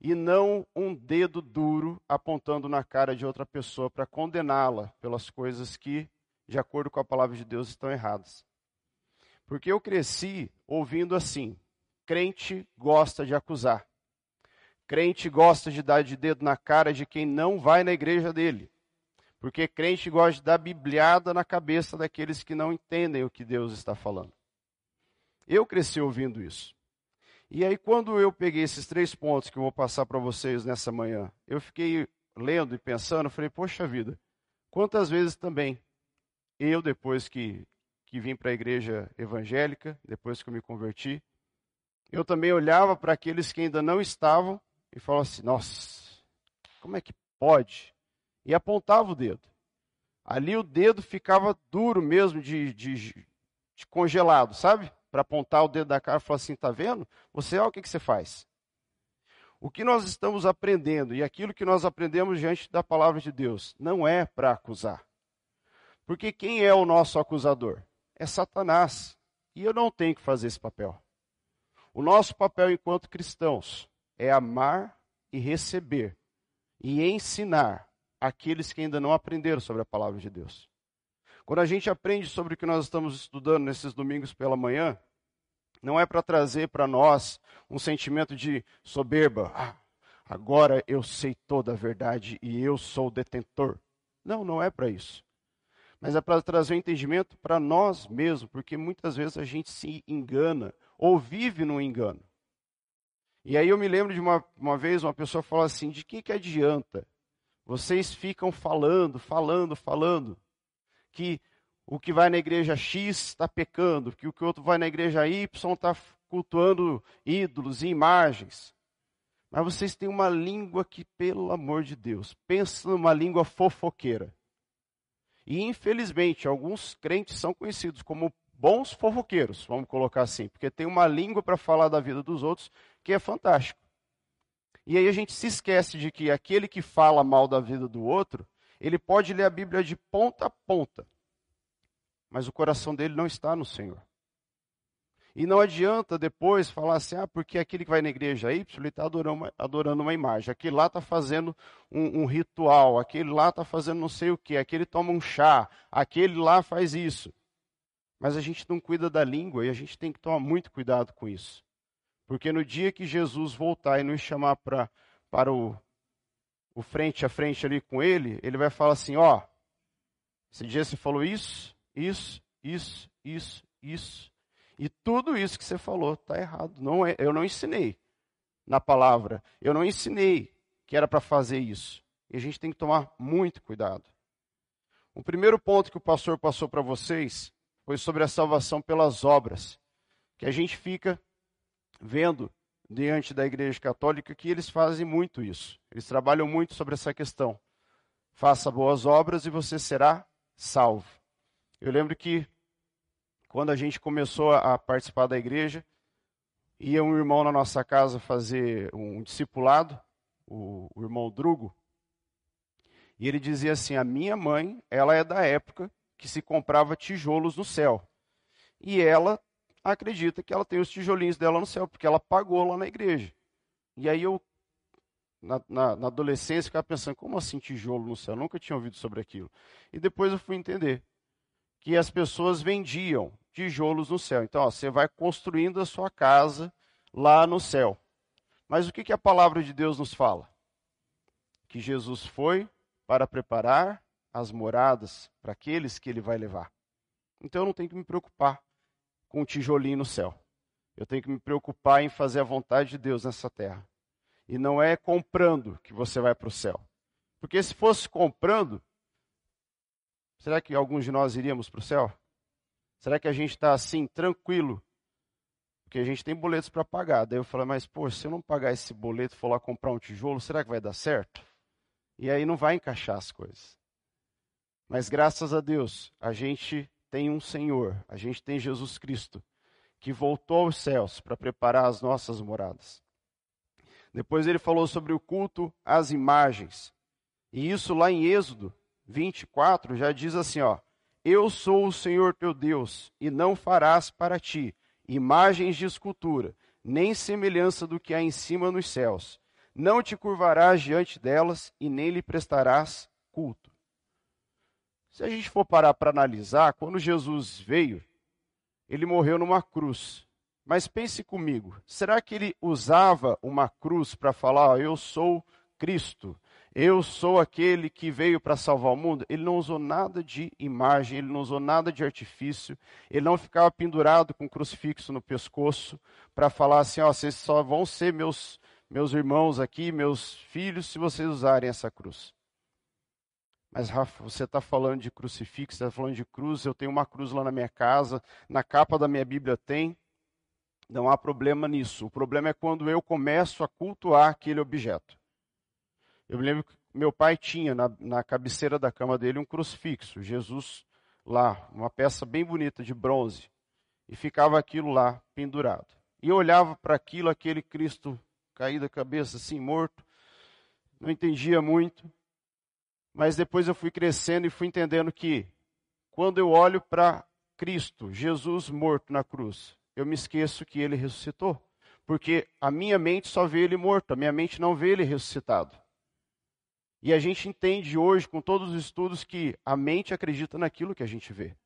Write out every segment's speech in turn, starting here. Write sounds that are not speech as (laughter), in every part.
e não um dedo duro apontando na cara de outra pessoa para condená-la pelas coisas que, de acordo com a palavra de Deus, estão erradas. Porque eu cresci ouvindo assim: crente gosta de acusar. Crente gosta de dar de dedo na cara de quem não vai na igreja dele. Porque crente gosta de dar bibliada na cabeça daqueles que não entendem o que Deus está falando. Eu cresci ouvindo isso. E aí, quando eu peguei esses três pontos que eu vou passar para vocês nessa manhã, eu fiquei lendo e pensando, falei, poxa vida, quantas vezes também eu, depois que, que vim para a igreja evangélica, depois que eu me converti, eu também olhava para aqueles que ainda não estavam e falava assim: nossa, como é que pode? E apontava o dedo. Ali o dedo ficava duro mesmo, de, de, de congelado, sabe? Para apontar o dedo da cara e falar assim: tá vendo? Você, olha o que, que você faz. O que nós estamos aprendendo e aquilo que nós aprendemos diante da palavra de Deus não é para acusar. Porque quem é o nosso acusador? É Satanás. E eu não tenho que fazer esse papel. O nosso papel enquanto cristãos é amar e receber e ensinar aqueles que ainda não aprenderam sobre a palavra de Deus. Quando a gente aprende sobre o que nós estamos estudando nesses domingos pela manhã, não é para trazer para nós um sentimento de soberba. Ah, agora eu sei toda a verdade e eu sou o detentor. Não, não é para isso. Mas é para trazer um entendimento para nós mesmos, porque muitas vezes a gente se engana ou vive no engano. E aí eu me lembro de uma, uma vez uma pessoa falou assim: de que, que adianta? Vocês ficam falando, falando, falando, que o que vai na igreja X está pecando, que o que outro vai na igreja Y está cultuando ídolos e imagens. Mas vocês têm uma língua que, pelo amor de Deus, pensa numa língua fofoqueira. E infelizmente, alguns crentes são conhecidos como bons fofoqueiros, vamos colocar assim, porque tem uma língua para falar da vida dos outros que é fantástico. E aí a gente se esquece de que aquele que fala mal da vida do outro, ele pode ler a Bíblia de ponta a ponta, mas o coração dele não está no Senhor. E não adianta depois falar assim, ah, porque aquele que vai na igreja Y, ele está adorando, adorando, uma imagem. Aquele lá está fazendo um, um, ritual, aquele lá está fazendo não sei o que, aquele toma um chá, aquele lá faz isso. Mas a gente não cuida da língua e a gente tem que tomar muito cuidado com isso. Porque no dia que Jesus voltar e nos chamar pra, para o, o frente a frente ali com ele, ele vai falar assim: ó, esse dia você falou isso, isso, isso, isso, isso. E tudo isso que você falou está errado. Não é, eu não ensinei na palavra. Eu não ensinei que era para fazer isso. E a gente tem que tomar muito cuidado. O primeiro ponto que o pastor passou para vocês foi sobre a salvação pelas obras, que a gente fica vendo diante da Igreja Católica que eles fazem muito isso. Eles trabalham muito sobre essa questão. Faça boas obras e você será salvo. Eu lembro que quando a gente começou a participar da igreja, ia um irmão na nossa casa fazer um discipulado, o, o irmão Drugo, e ele dizia assim: A minha mãe, ela é da época que se comprava tijolos no céu. E ela acredita que ela tem os tijolinhos dela no céu, porque ela pagou lá na igreja. E aí eu, na, na, na adolescência, ficava pensando, como assim tijolo no céu? Eu nunca tinha ouvido sobre aquilo. E depois eu fui entender que as pessoas vendiam tijolos no céu. Então, ó, você vai construindo a sua casa lá no céu. Mas o que, que a palavra de Deus nos fala? Que Jesus foi para preparar as moradas para aqueles que ele vai levar. Então eu não tenho que me preocupar com o tijolinho no céu. Eu tenho que me preocupar em fazer a vontade de Deus nessa terra. E não é comprando que você vai para o céu. Porque se fosse comprando, será que alguns de nós iríamos para o céu? Será que a gente está assim, tranquilo? Porque a gente tem boletos para pagar. Daí eu falo, mas pô, se eu não pagar esse boleto e for lá comprar um tijolo, será que vai dar certo? E aí não vai encaixar as coisas. Mas graças a Deus, a gente tem um Senhor, a gente tem Jesus Cristo, que voltou aos céus para preparar as nossas moradas. Depois ele falou sobre o culto às imagens. E isso lá em Êxodo 24 já diz assim, ó: Eu sou o Senhor teu Deus, e não farás para ti imagens de escultura, nem semelhança do que há em cima nos céus, não te curvarás diante delas e nem lhe prestarás culto. Se a gente for parar para analisar, quando Jesus veio, ele morreu numa cruz. Mas pense comigo, será que ele usava uma cruz para falar, eu sou Cristo, eu sou aquele que veio para salvar o mundo? Ele não usou nada de imagem, ele não usou nada de artifício, ele não ficava pendurado com um crucifixo no pescoço para falar assim, ó, vocês só vão ser meus, meus irmãos aqui, meus filhos, se vocês usarem essa cruz. Mas, Rafa, você está falando de crucifixo, está falando de cruz, eu tenho uma cruz lá na minha casa, na capa da minha Bíblia tem. Não há problema nisso. O problema é quando eu começo a cultuar aquele objeto. Eu me lembro que meu pai tinha na, na cabeceira da cama dele um crucifixo, Jesus lá, uma peça bem bonita de bronze. E ficava aquilo lá pendurado. E eu olhava para aquilo, aquele Cristo caído a cabeça assim, morto. Não entendia muito. Mas depois eu fui crescendo e fui entendendo que quando eu olho para Cristo, Jesus morto na cruz, eu me esqueço que ele ressuscitou. Porque a minha mente só vê ele morto, a minha mente não vê ele ressuscitado. E a gente entende hoje, com todos os estudos, que a mente acredita naquilo que a gente vê.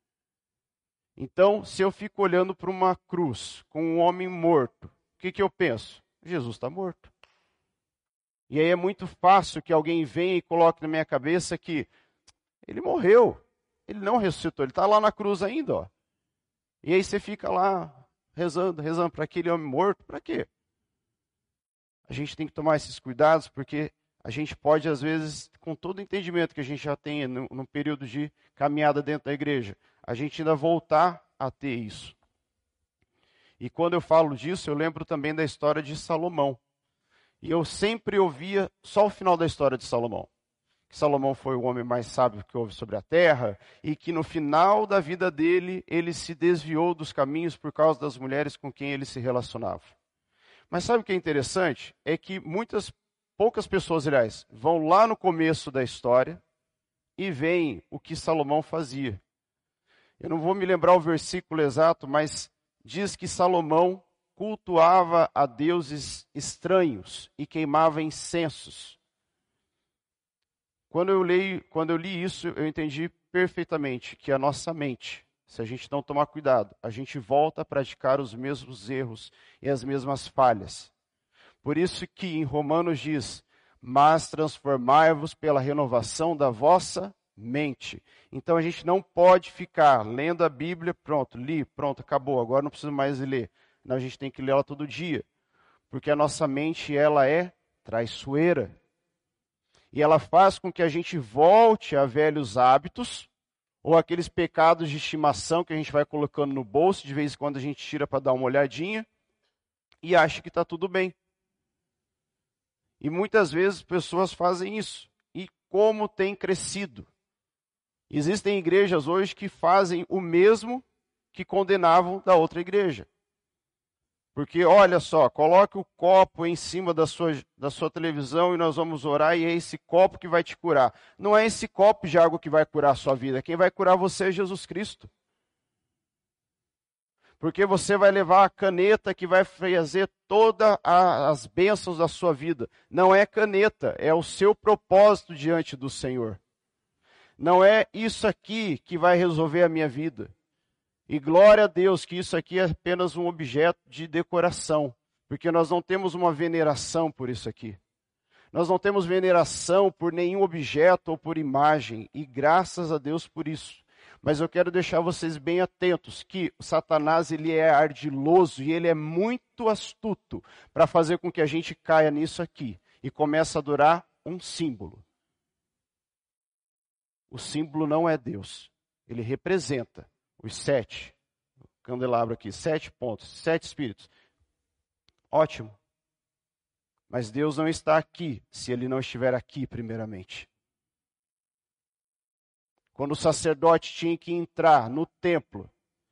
Então, se eu fico olhando para uma cruz com um homem morto, o que, que eu penso? Jesus está morto. E aí é muito fácil que alguém venha e coloque na minha cabeça que ele morreu, ele não ressuscitou, ele está lá na cruz ainda. Ó. E aí você fica lá rezando, rezando para aquele homem morto, para quê? A gente tem que tomar esses cuidados porque a gente pode, às vezes, com todo o entendimento que a gente já tem no, no período de caminhada dentro da igreja, a gente ainda voltar a ter isso. E quando eu falo disso, eu lembro também da história de Salomão. E eu sempre ouvia só o final da história de Salomão. Que Salomão foi o homem mais sábio que houve sobre a terra e que no final da vida dele ele se desviou dos caminhos por causa das mulheres com quem ele se relacionava. Mas sabe o que é interessante? É que muitas, poucas pessoas, aliás, vão lá no começo da história e veem o que Salomão fazia. Eu não vou me lembrar o versículo exato, mas diz que Salomão cultuava a deuses estranhos e queimava incensos. Quando eu, leio, quando eu li isso, eu entendi perfeitamente que a nossa mente, se a gente não tomar cuidado, a gente volta a praticar os mesmos erros e as mesmas falhas. Por isso que em Romanos diz: "Mas transformai-vos pela renovação da vossa mente. Então a gente não pode ficar lendo a Bíblia, pronto, li, pronto, acabou, agora não preciso mais ler. Não, a gente tem que ler ela todo dia. Porque a nossa mente, ela é traiçoeira. E ela faz com que a gente volte a velhos hábitos, ou aqueles pecados de estimação que a gente vai colocando no bolso, de vez em quando a gente tira para dar uma olhadinha, e acha que está tudo bem. E muitas vezes pessoas fazem isso. E como tem crescido? Existem igrejas hoje que fazem o mesmo que condenavam da outra igreja. Porque olha só, coloque o copo em cima da sua, da sua televisão e nós vamos orar, e é esse copo que vai te curar. Não é esse copo de água que vai curar a sua vida. Quem vai curar você é Jesus Cristo. Porque você vai levar a caneta que vai fazer todas as bênçãos da sua vida. Não é caneta, é o seu propósito diante do Senhor. Não é isso aqui que vai resolver a minha vida. E glória a Deus que isso aqui é apenas um objeto de decoração, porque nós não temos uma veneração por isso aqui. Nós não temos veneração por nenhum objeto ou por imagem, e graças a Deus por isso. Mas eu quero deixar vocês bem atentos que Satanás ele é ardiloso e ele é muito astuto para fazer com que a gente caia nisso aqui e comece a adorar um símbolo. O símbolo não é Deus. Ele representa os sete. Candelabro aqui, sete pontos, sete espíritos. Ótimo. Mas Deus não está aqui se ele não estiver aqui, primeiramente. Quando o sacerdote tinha que entrar no templo,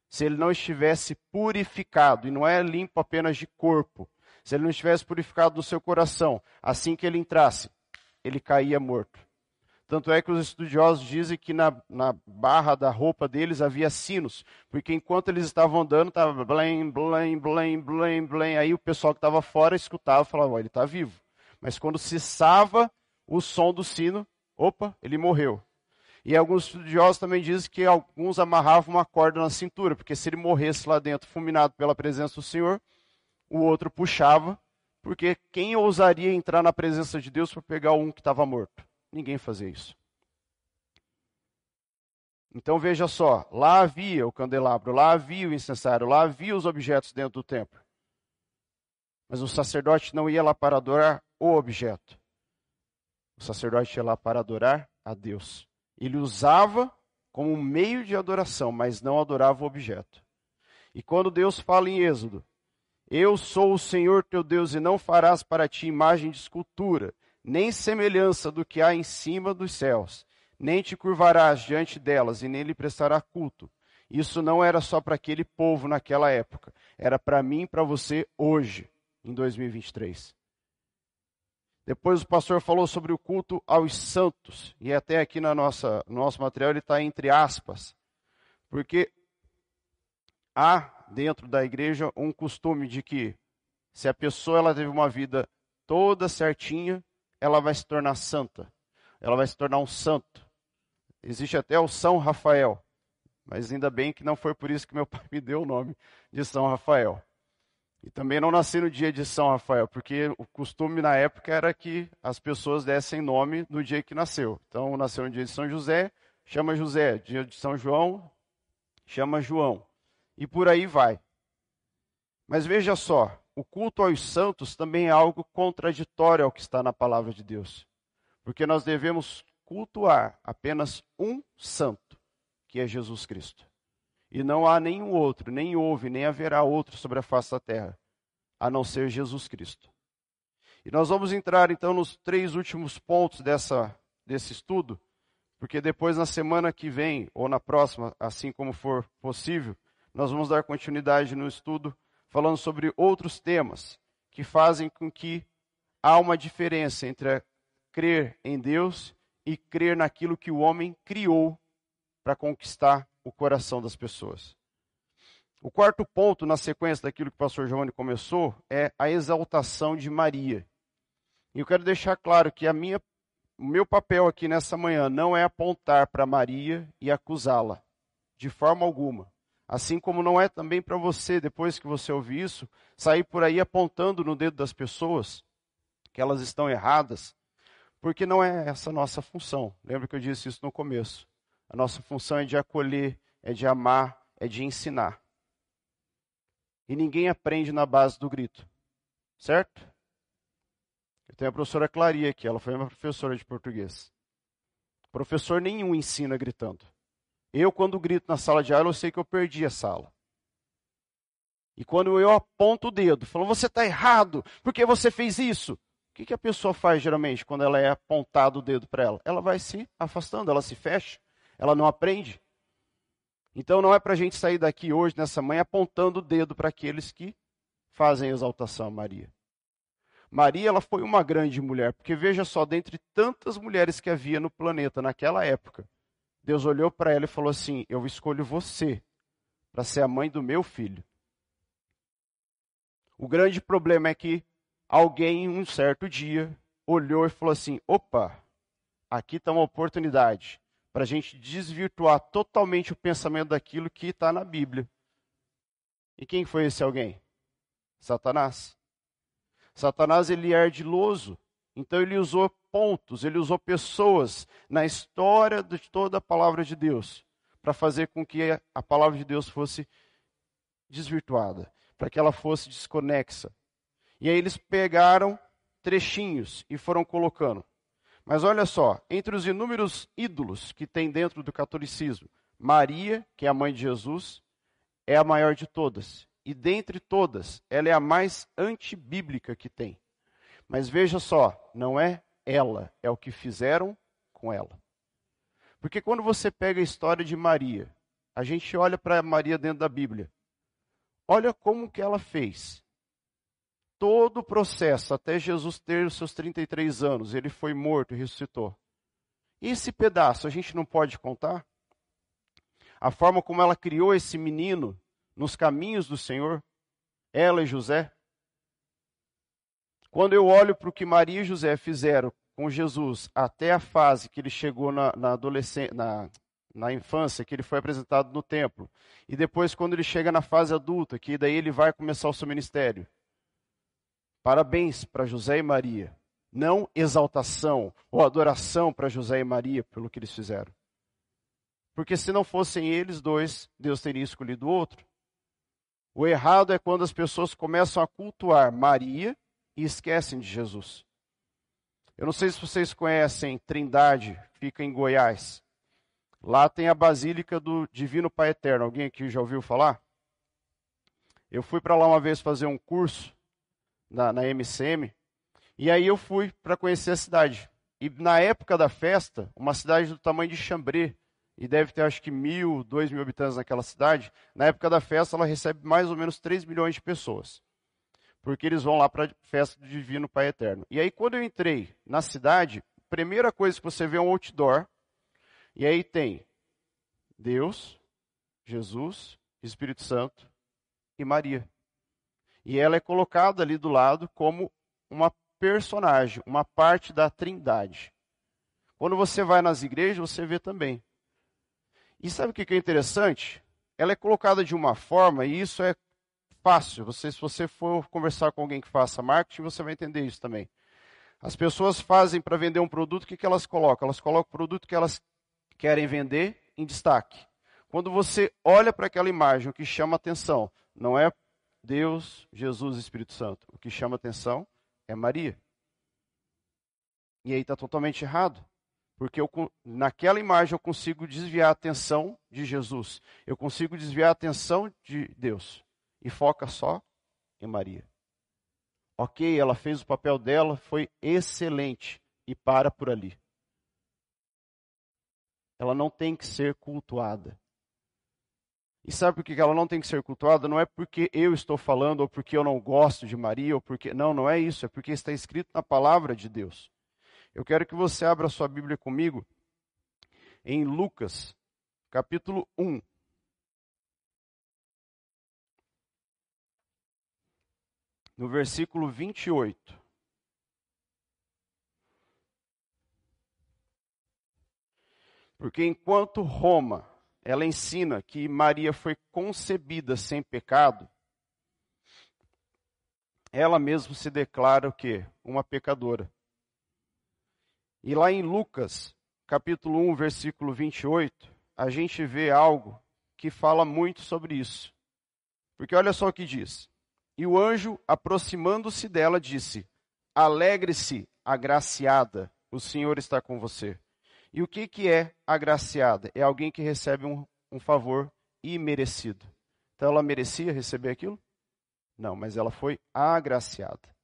se ele não estivesse purificado, e não é limpo apenas de corpo, se ele não estivesse purificado do seu coração, assim que ele entrasse, ele caía morto. Tanto é que os estudiosos dizem que na, na barra da roupa deles havia sinos, porque enquanto eles estavam andando, estava blém, blém, blém, blém, blém. Aí o pessoal que estava fora escutava e falava: ele está vivo. Mas quando cessava o som do sino, opa, ele morreu. E alguns estudiosos também dizem que alguns amarravam uma corda na cintura, porque se ele morresse lá dentro, fulminado pela presença do Senhor, o outro puxava, porque quem ousaria entrar na presença de Deus para pegar um que estava morto? Ninguém fazia isso. Então veja só, lá havia o candelabro, lá havia o incensário, lá havia os objetos dentro do templo. Mas o sacerdote não ia lá para adorar o objeto. O sacerdote ia lá para adorar a Deus. Ele usava como um meio de adoração, mas não adorava o objeto. E quando Deus fala em Êxodo, eu sou o Senhor teu Deus e não farás para ti imagem de escultura, nem semelhança do que há em cima dos céus, nem te curvarás diante delas e nem lhe prestará culto. Isso não era só para aquele povo naquela época, era para mim e para você hoje, em 2023. Depois o pastor falou sobre o culto aos santos, e até aqui na nossa, no nosso material ele está entre aspas, porque há dentro da igreja um costume de que se a pessoa ela teve uma vida toda certinha, ela vai se tornar santa, ela vai se tornar um santo. Existe até o São Rafael, mas ainda bem que não foi por isso que meu (laughs) pai me deu o nome de São Rafael. E também não nasci no dia de São Rafael, porque o costume na época era que as pessoas dessem nome no dia que nasceu. Então, nasceu no dia de São José, chama José. Dia de São João, chama João. E por aí vai. Mas veja só, o culto aos santos também é algo contraditório ao que está na palavra de Deus. Porque nós devemos cultuar apenas um santo, que é Jesus Cristo. E não há nenhum outro, nem houve, nem haverá outro sobre a face da terra, a não ser Jesus Cristo. E nós vamos entrar então nos três últimos pontos dessa, desse estudo, porque depois na semana que vem, ou na próxima, assim como for possível, nós vamos dar continuidade no estudo falando sobre outros temas que fazem com que há uma diferença entre crer em Deus e crer naquilo que o homem criou para conquistar o coração das pessoas. O quarto ponto, na sequência daquilo que o pastor Giovanni começou, é a exaltação de Maria. E eu quero deixar claro que a minha, o meu papel aqui nessa manhã não é apontar para Maria e acusá-la, de forma alguma. Assim como não é também para você, depois que você ouvir isso, sair por aí apontando no dedo das pessoas que elas estão erradas, porque não é essa a nossa função. Lembra que eu disse isso no começo? A nossa função é de acolher, é de amar, é de ensinar. E ninguém aprende na base do grito. Certo? Eu tenho a professora Claria aqui, ela foi uma professora de português. Professor nenhum ensina gritando. Eu, quando grito na sala de aula, eu sei que eu perdi a sala. E quando eu aponto o dedo, falando, você está errado, porque você fez isso? O que, que a pessoa faz geralmente quando ela é apontado o dedo para ela? Ela vai se afastando, ela se fecha ela não aprende. Então não é para a gente sair daqui hoje, nessa manhã, apontando o dedo para aqueles que fazem exaltação a Maria. Maria ela foi uma grande mulher, porque veja só, dentre tantas mulheres que havia no planeta naquela época, Deus olhou para ela e falou assim: Eu escolho você para ser a mãe do meu filho. O grande problema é que alguém, um certo dia, olhou e falou assim: opa, aqui está uma oportunidade para a gente desvirtuar totalmente o pensamento daquilo que está na Bíblia. E quem foi esse alguém? Satanás. Satanás ele é ardiloso, então ele usou pontos, ele usou pessoas na história de toda a palavra de Deus para fazer com que a palavra de Deus fosse desvirtuada, para que ela fosse desconexa. E aí eles pegaram trechinhos e foram colocando. Mas olha só, entre os inúmeros ídolos que tem dentro do catolicismo, Maria, que é a mãe de Jesus, é a maior de todas. E dentre todas, ela é a mais antibíblica que tem. Mas veja só, não é ela, é o que fizeram com ela. Porque quando você pega a história de Maria, a gente olha para Maria dentro da Bíblia. Olha como que ela fez todo o processo até Jesus ter os seus 33 anos, ele foi morto e ressuscitou. Esse pedaço a gente não pode contar? A forma como ela criou esse menino nos caminhos do Senhor, ela e José. Quando eu olho para o que Maria e José fizeram com Jesus até a fase que ele chegou na, na adolescência, na, na infância, que ele foi apresentado no templo, e depois quando ele chega na fase adulta, que daí ele vai começar o seu ministério. Parabéns para José e Maria. Não exaltação ou adoração para José e Maria pelo que eles fizeram. Porque se não fossem eles dois, Deus teria escolhido outro. O errado é quando as pessoas começam a cultuar Maria e esquecem de Jesus. Eu não sei se vocês conhecem Trindade, fica em Goiás. Lá tem a Basílica do Divino Pai Eterno. Alguém aqui já ouviu falar? Eu fui para lá uma vez fazer um curso na, na MCM, e aí eu fui para conhecer a cidade. E na época da festa, uma cidade do tamanho de Chambré, e deve ter acho que mil, dois mil habitantes naquela cidade, na época da festa ela recebe mais ou menos 3 milhões de pessoas. Porque eles vão lá para a festa do Divino Pai Eterno. E aí quando eu entrei na cidade, primeira coisa que você vê é um outdoor, e aí tem Deus, Jesus, Espírito Santo e Maria. E ela é colocada ali do lado como uma personagem, uma parte da trindade. Quando você vai nas igrejas, você vê também. E sabe o que é interessante? Ela é colocada de uma forma, e isso é fácil. Você, se você for conversar com alguém que faça marketing, você vai entender isso também. As pessoas fazem para vender um produto, o que, que elas colocam? Elas colocam o produto que elas querem vender em destaque. Quando você olha para aquela imagem, o que chama atenção não é Deus, Jesus e Espírito Santo. O que chama atenção é Maria. E aí está totalmente errado. Porque eu, naquela imagem eu consigo desviar a atenção de Jesus. Eu consigo desviar a atenção de Deus. E foca só em Maria. Ok, ela fez o papel dela, foi excelente. E para por ali. Ela não tem que ser cultuada. E sabe por que ela não tem que ser cultuada? Não é porque eu estou falando, ou porque eu não gosto de Maria, ou porque. Não, não é isso. É porque está escrito na palavra de Deus. Eu quero que você abra sua Bíblia comigo em Lucas, capítulo 1. No versículo 28. Porque enquanto Roma, ela ensina que Maria foi concebida sem pecado, ela mesma se declara o quê? Uma pecadora. E lá em Lucas, capítulo 1, versículo 28, a gente vê algo que fala muito sobre isso. Porque olha só o que diz. E o anjo, aproximando-se dela, disse: Alegre-se, agraciada, o Senhor está com você. E o que, que é agraciada? É alguém que recebe um, um favor imerecido. Então ela merecia receber aquilo? Não, mas ela foi agraciada.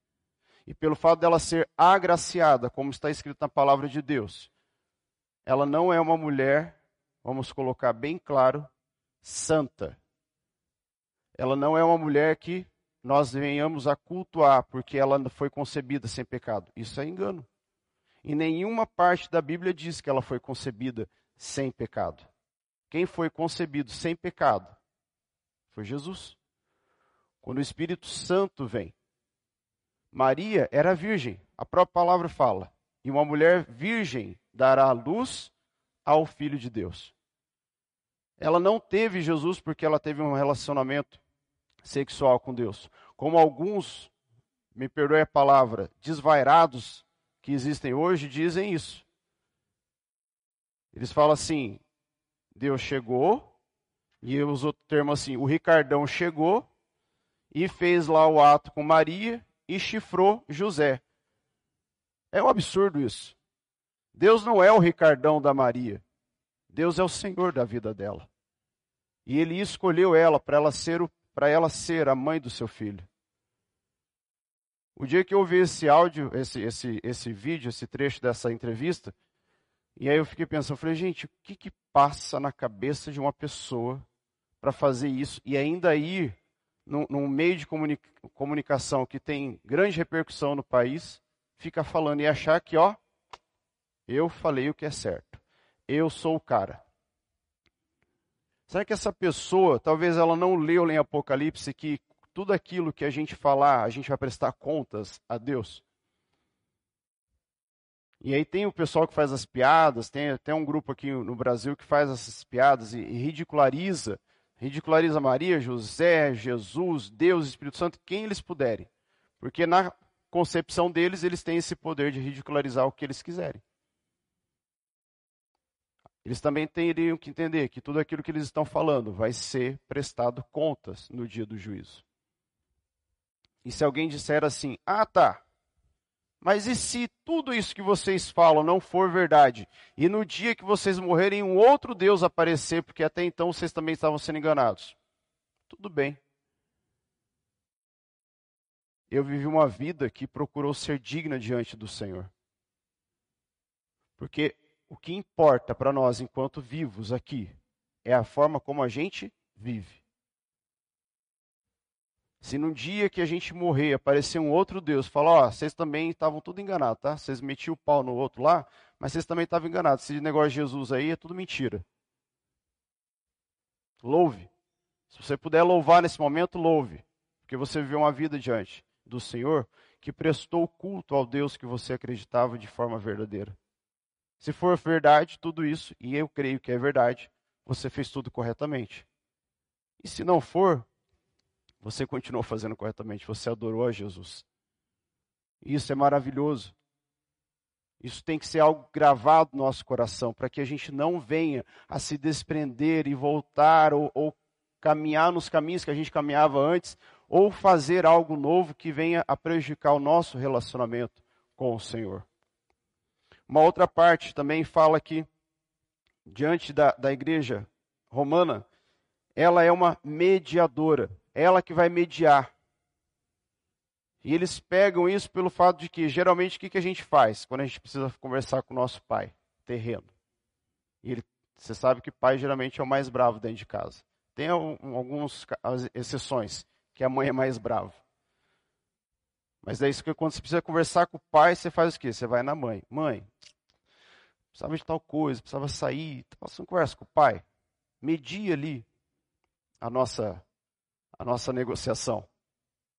E pelo fato dela ser agraciada, como está escrito na palavra de Deus, ela não é uma mulher, vamos colocar bem claro, santa. Ela não é uma mulher que nós venhamos a cultuar porque ela foi concebida sem pecado. Isso é engano. Em nenhuma parte da Bíblia diz que ela foi concebida sem pecado. Quem foi concebido sem pecado foi Jesus. Quando o Espírito Santo vem, Maria era virgem, a própria palavra fala. E uma mulher virgem dará luz ao Filho de Deus. Ela não teve Jesus porque ela teve um relacionamento sexual com Deus. Como alguns, me perdoe a palavra, desvairados que existem hoje dizem isso. Eles falam assim: Deus chegou, e usou o termo assim: o Ricardão chegou e fez lá o ato com Maria, e chifrou José. É um absurdo isso. Deus não é o Ricardão da Maria. Deus é o Senhor da vida dela. E ele escolheu ela para ela ser para ela ser a mãe do seu filho. O dia que eu ouvi esse áudio, esse, esse, esse vídeo, esse trecho dessa entrevista, e aí eu fiquei pensando, falei, gente, o que, que passa na cabeça de uma pessoa para fazer isso e ainda ir num, num meio de comunica, comunicação que tem grande repercussão no país, fica falando e achar que, ó, eu falei o que é certo. Eu sou o cara. Será que essa pessoa, talvez ela não leu em Apocalipse que tudo aquilo que a gente falar, a gente vai prestar contas a Deus? E aí tem o pessoal que faz as piadas, tem até um grupo aqui no Brasil que faz essas piadas e, ridiculariza, ridiculariza Maria, José, Jesus, Deus, Espírito Santo, quem eles puderem. Porque na concepção deles, eles têm esse poder de ridicularizar o que eles quiserem. Eles também teriam que entender que tudo aquilo que eles estão falando vai ser prestado contas no dia do juízo. E se alguém disser assim: "Ah, tá. Mas e se tudo isso que vocês falam não for verdade, e no dia que vocês morrerem um outro Deus aparecer, porque até então vocês também estavam sendo enganados?" Tudo bem. Eu vivi uma vida que procurou ser digna diante do Senhor. Porque o que importa para nós enquanto vivos aqui é a forma como a gente vive. Se num dia que a gente morrer aparecer um outro Deus, falar, ó, oh, vocês também estavam tudo enganados, tá? Vocês metiam o pau no outro lá, mas vocês também estavam enganados. Esse negócio de Jesus aí é tudo mentira. Louve. Se você puder louvar nesse momento, louve. Porque você viveu uma vida diante do Senhor que prestou culto ao Deus que você acreditava de forma verdadeira. Se for verdade tudo isso, e eu creio que é verdade, você fez tudo corretamente. E se não for, você continuou fazendo corretamente, você adorou a Jesus. Isso é maravilhoso. Isso tem que ser algo gravado no nosso coração, para que a gente não venha a se desprender e voltar ou, ou caminhar nos caminhos que a gente caminhava antes, ou fazer algo novo que venha a prejudicar o nosso relacionamento com o Senhor. Uma outra parte também fala que, diante da, da igreja romana, ela é uma mediadora, ela que vai mediar. E eles pegam isso pelo fato de que, geralmente, o que, que a gente faz quando a gente precisa conversar com o nosso pai terreno? E ele, você sabe que pai geralmente é o mais bravo dentro de casa. Tem algumas exceções, que a mãe é mais brava. Mas é isso que quando você precisa conversar com o pai, você faz o quê? Você vai na mãe. Mãe, precisava de tal coisa, precisava sair. Você não conversa com o pai. Media ali a nossa, a nossa negociação.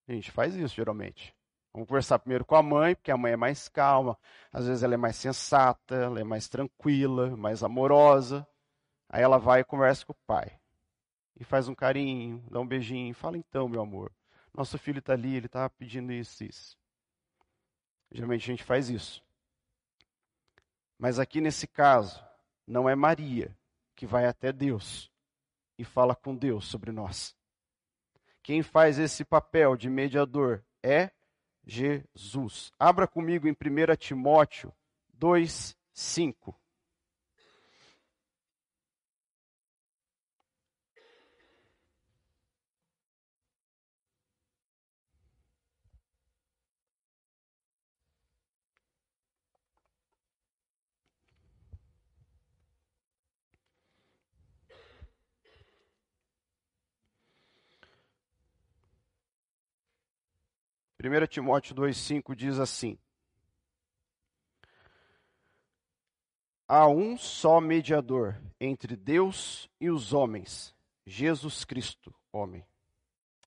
A gente faz isso geralmente. Vamos conversar primeiro com a mãe, porque a mãe é mais calma, às vezes ela é mais sensata, ela é mais tranquila, mais amorosa. Aí ela vai e conversa com o pai. E faz um carinho, dá um beijinho, fala então, meu amor. Nosso filho está ali, ele está pedindo isso, isso. Geralmente a gente faz isso. Mas aqui nesse caso, não é Maria que vai até Deus e fala com Deus sobre nós. Quem faz esse papel de mediador é Jesus. Abra comigo em 1 Timóteo 2, 5. 1 Timóteo 2,5 diz assim: Há um só mediador entre Deus e os homens, Jesus Cristo, homem.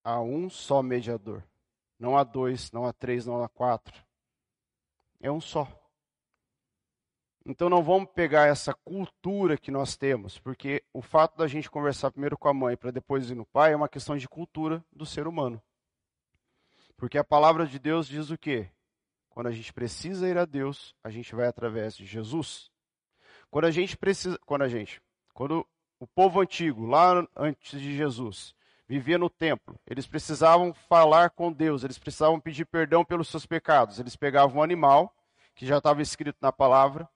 Há um só mediador. Não há dois, não há três, não há quatro. É um só. Então não vamos pegar essa cultura que nós temos, porque o fato da gente conversar primeiro com a mãe para depois ir no pai é uma questão de cultura do ser humano. Porque a palavra de Deus diz o quê? Quando a gente precisa ir a Deus, a gente vai através de Jesus. Quando a gente precisa, quando a gente, quando o povo antigo, lá antes de Jesus, vivia no templo, eles precisavam falar com Deus, eles precisavam pedir perdão pelos seus pecados. Eles pegavam um animal, que já estava escrito na palavra,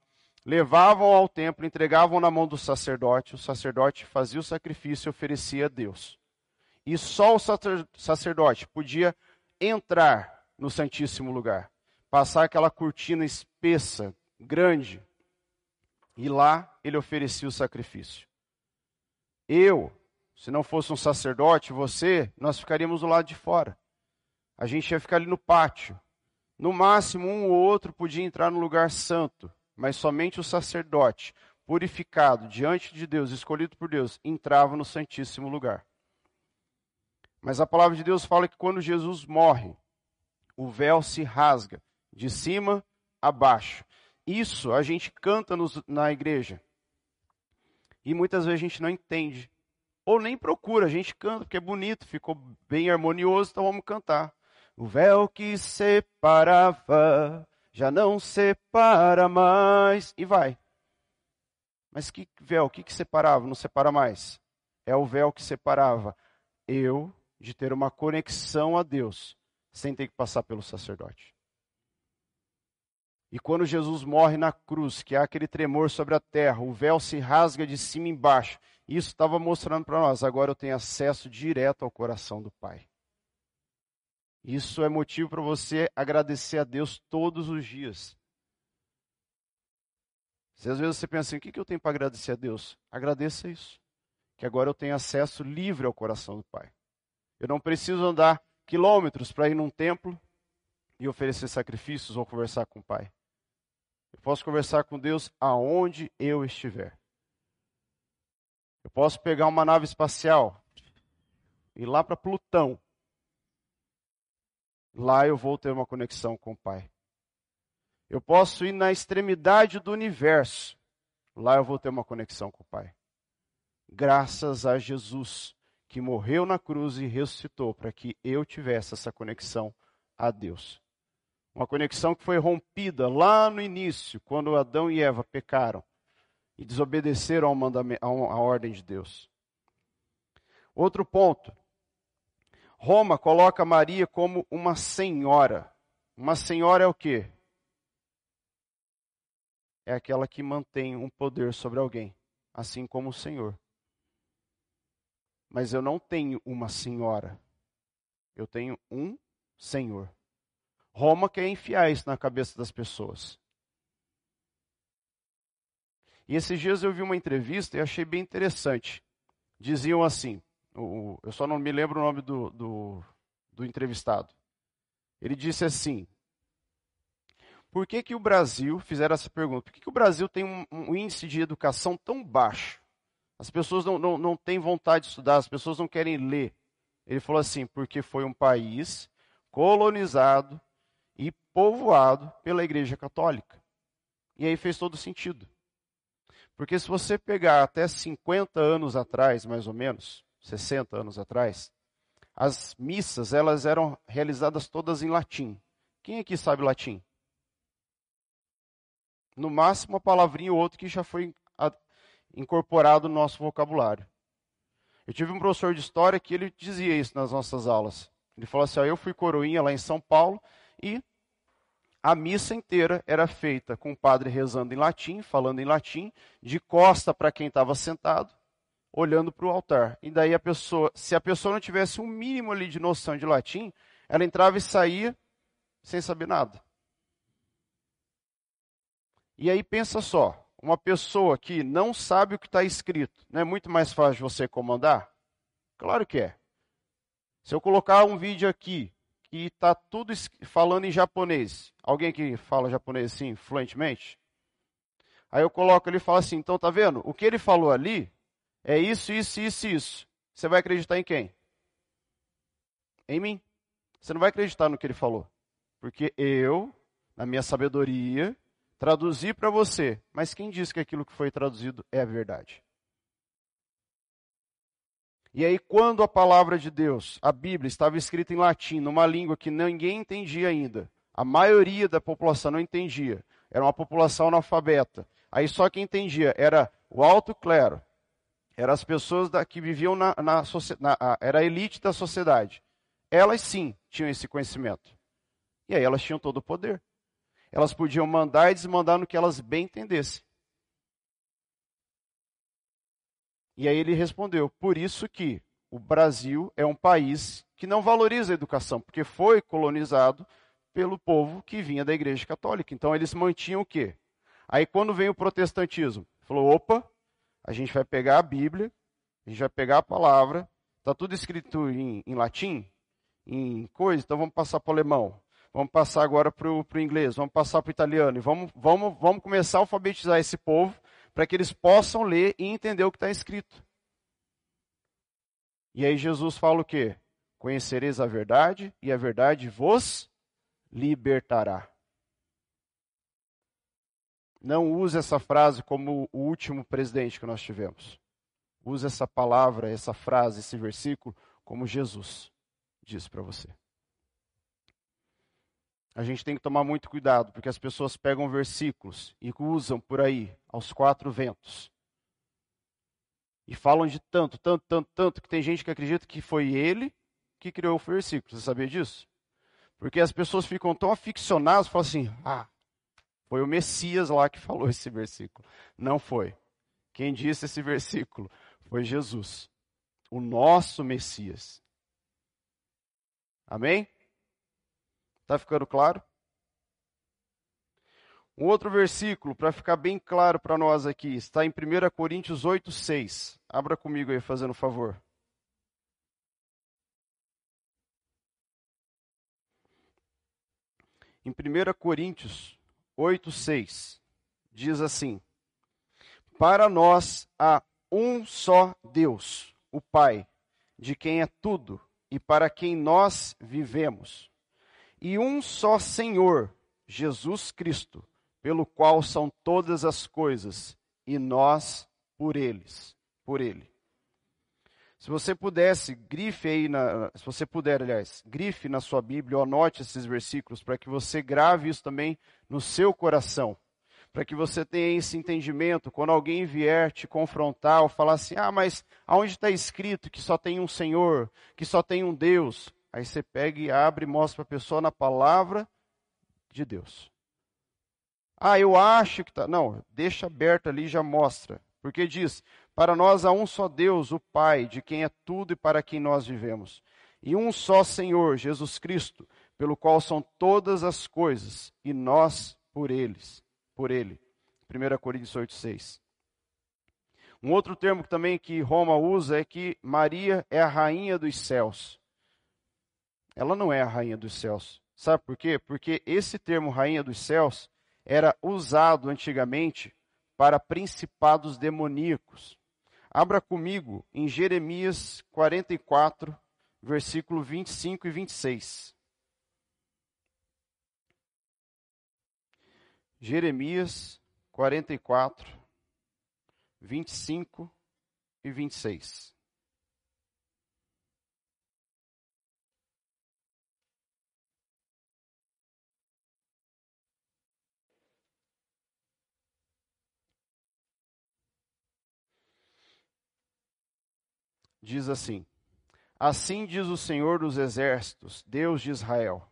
levavam ao templo, entregavam na mão do sacerdote, o sacerdote fazia o sacrifício e oferecia a Deus. E só o sacerdote podia entrar no Santíssimo Lugar, passar aquela cortina espessa, grande, e lá ele oferecia o sacrifício. Eu, se não fosse um sacerdote, você, nós ficaríamos do lado de fora. A gente ia ficar ali no pátio. No máximo, um ou outro podia entrar no lugar santo, mas somente o sacerdote, purificado diante de Deus, escolhido por Deus, entrava no Santíssimo Lugar. Mas a palavra de Deus fala que quando Jesus morre, o véu se rasga de cima a baixo. Isso a gente canta nos, na igreja. E muitas vezes a gente não entende. Ou nem procura, a gente canta porque é bonito, ficou bem harmonioso, então vamos cantar. O véu que separava já não separa mais. E vai. Mas que véu? O que, que separava? Não separa mais. É o véu que separava eu de ter uma conexão a Deus, sem ter que passar pelo sacerdote. E quando Jesus morre na cruz, que há aquele tremor sobre a terra, o véu se rasga de cima embaixo. Isso estava mostrando para nós, agora eu tenho acesso direto ao coração do Pai. Isso é motivo para você agradecer a Deus todos os dias. Se às vezes você pensa assim, o que, que eu tenho para agradecer a Deus? Agradeça isso. Que agora eu tenho acesso livre ao coração do Pai. Eu não preciso andar quilômetros para ir num templo e oferecer sacrifícios ou conversar com o Pai. Eu posso conversar com Deus aonde eu estiver. Eu posso pegar uma nave espacial e ir lá para Plutão. Lá eu vou ter uma conexão com o Pai. Eu posso ir na extremidade do universo. Lá eu vou ter uma conexão com o Pai. Graças a Jesus, que morreu na cruz e ressuscitou para que eu tivesse essa conexão a Deus. Uma conexão que foi rompida lá no início, quando Adão e Eva pecaram e desobedeceram ao mandamento, à ordem de Deus. Outro ponto. Roma coloca Maria como uma senhora. Uma senhora é o quê? é aquela que mantém um poder sobre alguém, assim como o Senhor. Mas eu não tenho uma senhora, eu tenho um Senhor. Roma quer enfiar isso na cabeça das pessoas. E esses dias eu vi uma entrevista e achei bem interessante. Diziam assim, eu só não me lembro o nome do, do, do entrevistado. Ele disse assim: por que, que o Brasil, fizeram essa pergunta, por que, que o Brasil tem um, um índice de educação tão baixo? As pessoas não, não, não têm vontade de estudar, as pessoas não querem ler. Ele falou assim, porque foi um país colonizado e povoado pela Igreja Católica. E aí fez todo sentido. Porque se você pegar até 50 anos atrás, mais ou menos, 60 anos atrás, as missas elas eram realizadas todas em latim. Quem aqui sabe latim? No máximo, uma palavrinha ou outra que já foi incorporado no nosso vocabulário. Eu tive um professor de história que ele dizia isso nas nossas aulas. Ele falou assim: ó, eu fui coroinha lá em São Paulo e a missa inteira era feita com o padre rezando em latim, falando em latim, de costa para quem estava sentado, olhando para o altar. E daí a pessoa, se a pessoa não tivesse um mínimo ali de noção de latim, ela entrava e saía sem saber nada. E aí pensa só, uma pessoa que não sabe o que está escrito, não é muito mais fácil você comandar? Claro que é. Se eu colocar um vídeo aqui que está tudo falando em japonês, alguém que fala japonês assim fluentemente? Aí eu coloco ele e falo assim, então tá vendo? O que ele falou ali é isso, isso, isso, isso. Você vai acreditar em quem? Em mim. Você não vai acreditar no que ele falou. Porque eu, na minha sabedoria, traduzir para você, mas quem diz que aquilo que foi traduzido é a verdade? E aí, quando a palavra de Deus, a Bíblia, estava escrita em latim, numa língua que ninguém entendia ainda, a maioria da população não entendia, era uma população analfabeta. Aí só quem entendia era o alto clero, eram as pessoas da, que viviam na, na, na, era a elite da sociedade. Elas sim tinham esse conhecimento. E aí elas tinham todo o poder elas podiam mandar e desmandar no que elas bem entendessem. E aí ele respondeu: por isso que o Brasil é um país que não valoriza a educação, porque foi colonizado pelo povo que vinha da Igreja Católica. Então eles mantinham o quê? Aí quando vem o protestantismo, falou: opa, a gente vai pegar a Bíblia, a gente vai pegar a palavra, está tudo escrito em, em latim, em coisa, então vamos passar para o alemão. Vamos passar agora para o inglês, vamos passar para o italiano. E vamos, vamos, vamos começar a alfabetizar esse povo para que eles possam ler e entender o que está escrito. E aí Jesus fala o quê? Conhecereis a verdade e a verdade vos libertará. Não use essa frase como o último presidente que nós tivemos. Use essa palavra, essa frase, esse versículo como Jesus disse para você. A gente tem que tomar muito cuidado, porque as pessoas pegam versículos e usam por aí, aos quatro ventos. E falam de tanto, tanto, tanto, tanto, que tem gente que acredita que foi ele que criou o versículo. Você sabia disso? Porque as pessoas ficam tão aficionadas, falam assim: ah, foi o Messias lá que falou esse versículo. Não foi. Quem disse esse versículo foi Jesus, o nosso Messias. Amém? Está ficando claro? Um outro versículo, para ficar bem claro para nós aqui, está em 1 Coríntios 8, 6. Abra comigo aí, fazendo favor. Em 1 Coríntios 8, 6, diz assim: Para nós há um só Deus, o Pai, de quem é tudo e para quem nós vivemos, e um só Senhor, Jesus Cristo pelo qual são todas as coisas, e nós por eles, por ele. Se você pudesse, grife aí, na, se você puder, aliás, grife na sua Bíblia, anote esses versículos, para que você grave isso também no seu coração, para que você tenha esse entendimento, quando alguém vier te confrontar, ou falar assim, ah, mas aonde está escrito que só tem um Senhor, que só tem um Deus? Aí você pega e abre e mostra para a pessoa na palavra de Deus. Ah, eu acho que está. Não, deixa aberto ali e já mostra. Porque diz: Para nós há um só Deus, o Pai, de quem é tudo e para quem nós vivemos. E um só Senhor, Jesus Cristo, pelo qual são todas as coisas, e nós por eles, por ele. 1 Coríntios 8, 6. Um outro termo que também que Roma usa é que Maria é a rainha dos céus. Ela não é a rainha dos céus. Sabe por quê? Porque esse termo rainha dos céus era usado antigamente para principados demoníacos. Abra comigo em Jeremias 44, versículo 25 e 26. Jeremias 44, 25 e 26. Diz assim: Assim diz o Senhor dos Exércitos, Deus de Israel: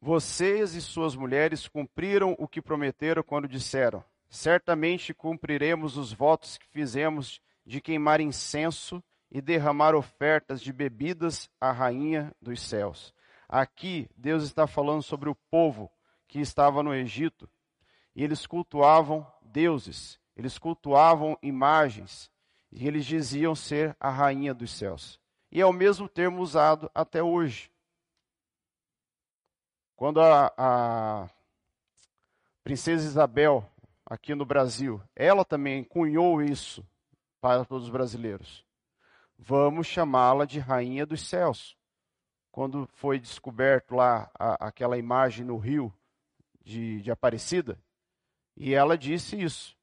Vocês e suas mulheres cumpriram o que prometeram quando disseram: Certamente cumpriremos os votos que fizemos de queimar incenso e derramar ofertas de bebidas à rainha dos céus. Aqui Deus está falando sobre o povo que estava no Egito. E eles cultuavam deuses, eles cultuavam imagens, e eles diziam ser a rainha dos céus. E é o mesmo termo usado até hoje. Quando a, a princesa Isabel, aqui no Brasil, ela também cunhou isso para todos os brasileiros. Vamos chamá-la de rainha dos céus. Quando foi descoberto lá a, aquela imagem no rio de, de Aparecida, e ela disse isso.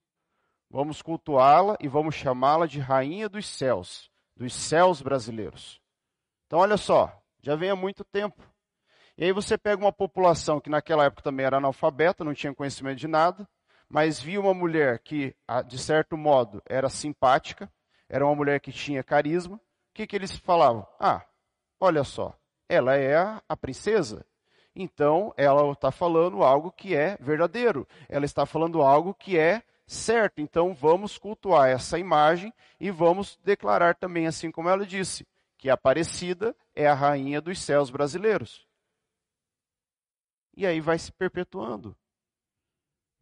Vamos cultuá-la e vamos chamá-la de Rainha dos Céus, dos céus brasileiros. Então, olha só, já vem há muito tempo. E aí você pega uma população que naquela época também era analfabeta, não tinha conhecimento de nada, mas via uma mulher que, de certo modo, era simpática, era uma mulher que tinha carisma. O que, que eles falavam? Ah, olha só, ela é a princesa, então ela está falando algo que é verdadeiro, ela está falando algo que é certo, então vamos cultuar essa imagem e vamos declarar também, assim como ela disse, que a Aparecida é a rainha dos céus brasileiros. E aí vai se perpetuando.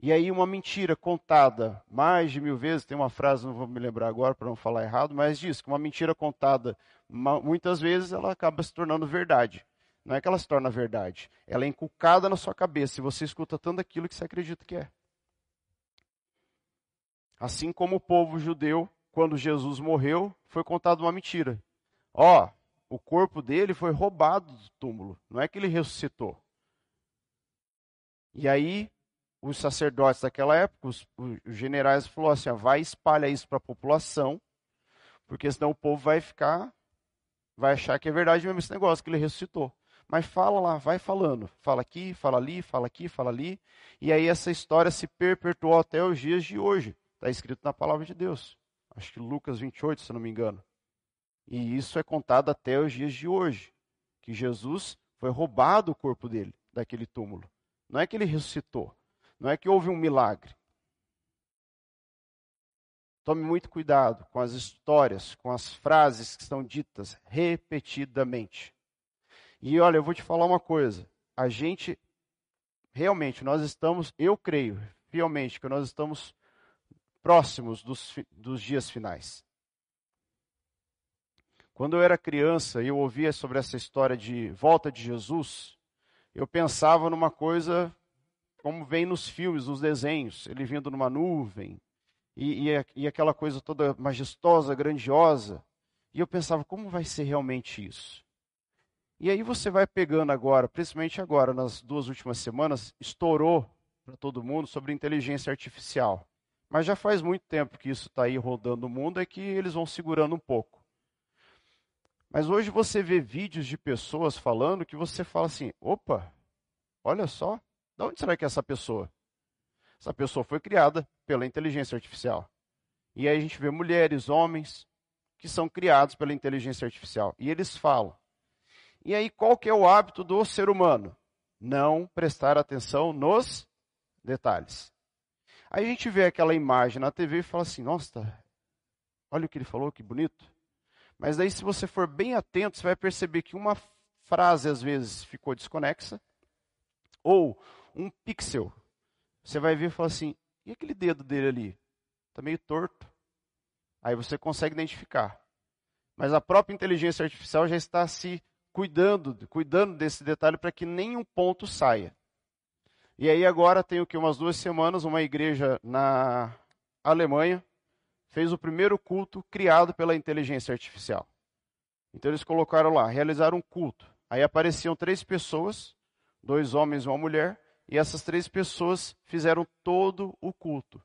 E aí uma mentira contada mais de mil vezes, tem uma frase, não vou me lembrar agora para não falar errado, mas diz que uma mentira contada muitas vezes ela acaba se tornando verdade. Não é que ela se torna verdade, ela é inculcada na sua cabeça e você escuta tanto aquilo que você acredita que é. Assim como o povo judeu, quando Jesus morreu, foi contado uma mentira. ó, o corpo dele foi roubado do túmulo, não é que ele ressuscitou. E aí, os sacerdotes daquela época, os, os generais, falaram assim: vai espalhar isso para a população, porque senão o povo vai ficar, vai achar que é verdade mesmo esse negócio, que ele ressuscitou. Mas fala lá, vai falando. Fala aqui, fala ali, fala aqui, fala ali. E aí essa história se perpetuou até os dias de hoje. Está escrito na palavra de Deus. Acho que Lucas 28, se não me engano. E isso é contado até os dias de hoje. Que Jesus foi roubado o corpo dele, daquele túmulo. Não é que ele ressuscitou. Não é que houve um milagre. Tome muito cuidado com as histórias, com as frases que são ditas repetidamente. E olha, eu vou te falar uma coisa. A gente, realmente, nós estamos, eu creio, fielmente, que nós estamos próximos dos, dos dias finais. Quando eu era criança e eu ouvia sobre essa história de volta de Jesus, eu pensava numa coisa como vem nos filmes, nos desenhos, ele vindo numa nuvem, e, e, e aquela coisa toda majestosa, grandiosa. E eu pensava, como vai ser realmente isso? E aí você vai pegando agora, principalmente agora, nas duas últimas semanas, estourou para todo mundo sobre inteligência artificial. Mas já faz muito tempo que isso está aí rodando o mundo, é que eles vão segurando um pouco. Mas hoje você vê vídeos de pessoas falando que você fala assim: opa, olha só, de onde será que é essa pessoa? Essa pessoa foi criada pela inteligência artificial. E aí a gente vê mulheres, homens, que são criados pela inteligência artificial. E eles falam. E aí, qual que é o hábito do ser humano? Não prestar atenção nos detalhes. Aí a gente vê aquela imagem na TV e fala assim: nossa, olha o que ele falou, que bonito. Mas daí, se você for bem atento, você vai perceber que uma frase às vezes ficou desconexa, ou um pixel. Você vai ver e fala assim: e aquele dedo dele ali? Está meio torto. Aí você consegue identificar. Mas a própria inteligência artificial já está se cuidando, cuidando desse detalhe para que nenhum ponto saia. E aí agora tem o que umas duas semanas uma igreja na Alemanha fez o primeiro culto criado pela inteligência artificial. Então eles colocaram lá, realizaram um culto. Aí apareciam três pessoas, dois homens e uma mulher, e essas três pessoas fizeram todo o culto.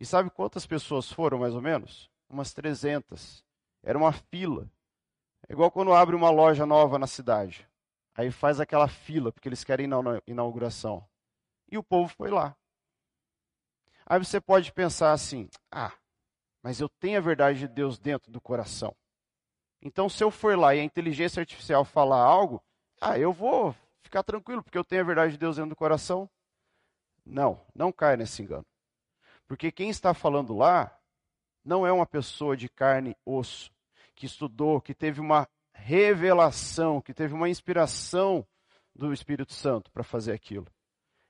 E sabe quantas pessoas foram, mais ou menos? Umas 300. Era uma fila. É igual quando abre uma loja nova na cidade. Aí faz aquela fila, porque eles querem ir na inauguração. E o povo foi lá. Aí você pode pensar assim: ah, mas eu tenho a verdade de Deus dentro do coração. Então, se eu for lá e a inteligência artificial falar algo, ah, eu vou ficar tranquilo, porque eu tenho a verdade de Deus dentro do coração. Não, não caia nesse engano. Porque quem está falando lá não é uma pessoa de carne e osso que estudou, que teve uma revelação, que teve uma inspiração do Espírito Santo para fazer aquilo.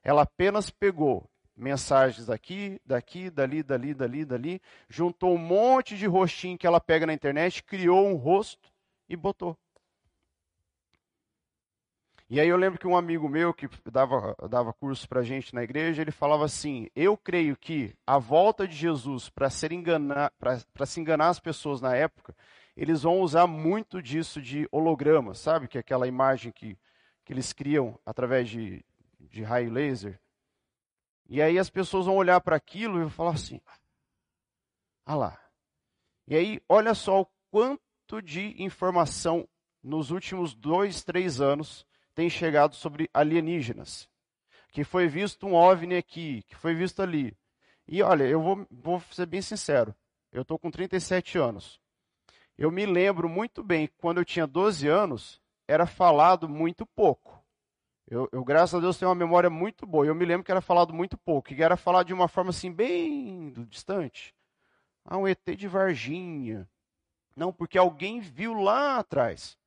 Ela apenas pegou mensagens daqui, daqui, dali, dali, dali, dali, juntou um monte de rostinho que ela pega na internet, criou um rosto e botou. E aí eu lembro que um amigo meu que dava, dava curso para gente na igreja, ele falava assim: Eu creio que a volta de Jesus para se enganar as pessoas na época eles vão usar muito disso de holograma, sabe? Que é aquela imagem que, que eles criam através de, de raio laser. E aí as pessoas vão olhar para aquilo e vão falar assim: ah lá. E aí, olha só o quanto de informação nos últimos dois, três anos tem chegado sobre alienígenas. Que foi visto um OVNI aqui, que foi visto ali. E olha, eu vou, vou ser bem sincero. Eu estou com 37 anos. Eu me lembro muito bem quando eu tinha 12 anos, era falado muito pouco. Eu, eu, graças a Deus, tenho uma memória muito boa. Eu me lembro que era falado muito pouco, que era falado de uma forma assim, bem distante. Ah, um ET de Varginha. Não, porque alguém viu lá atrás.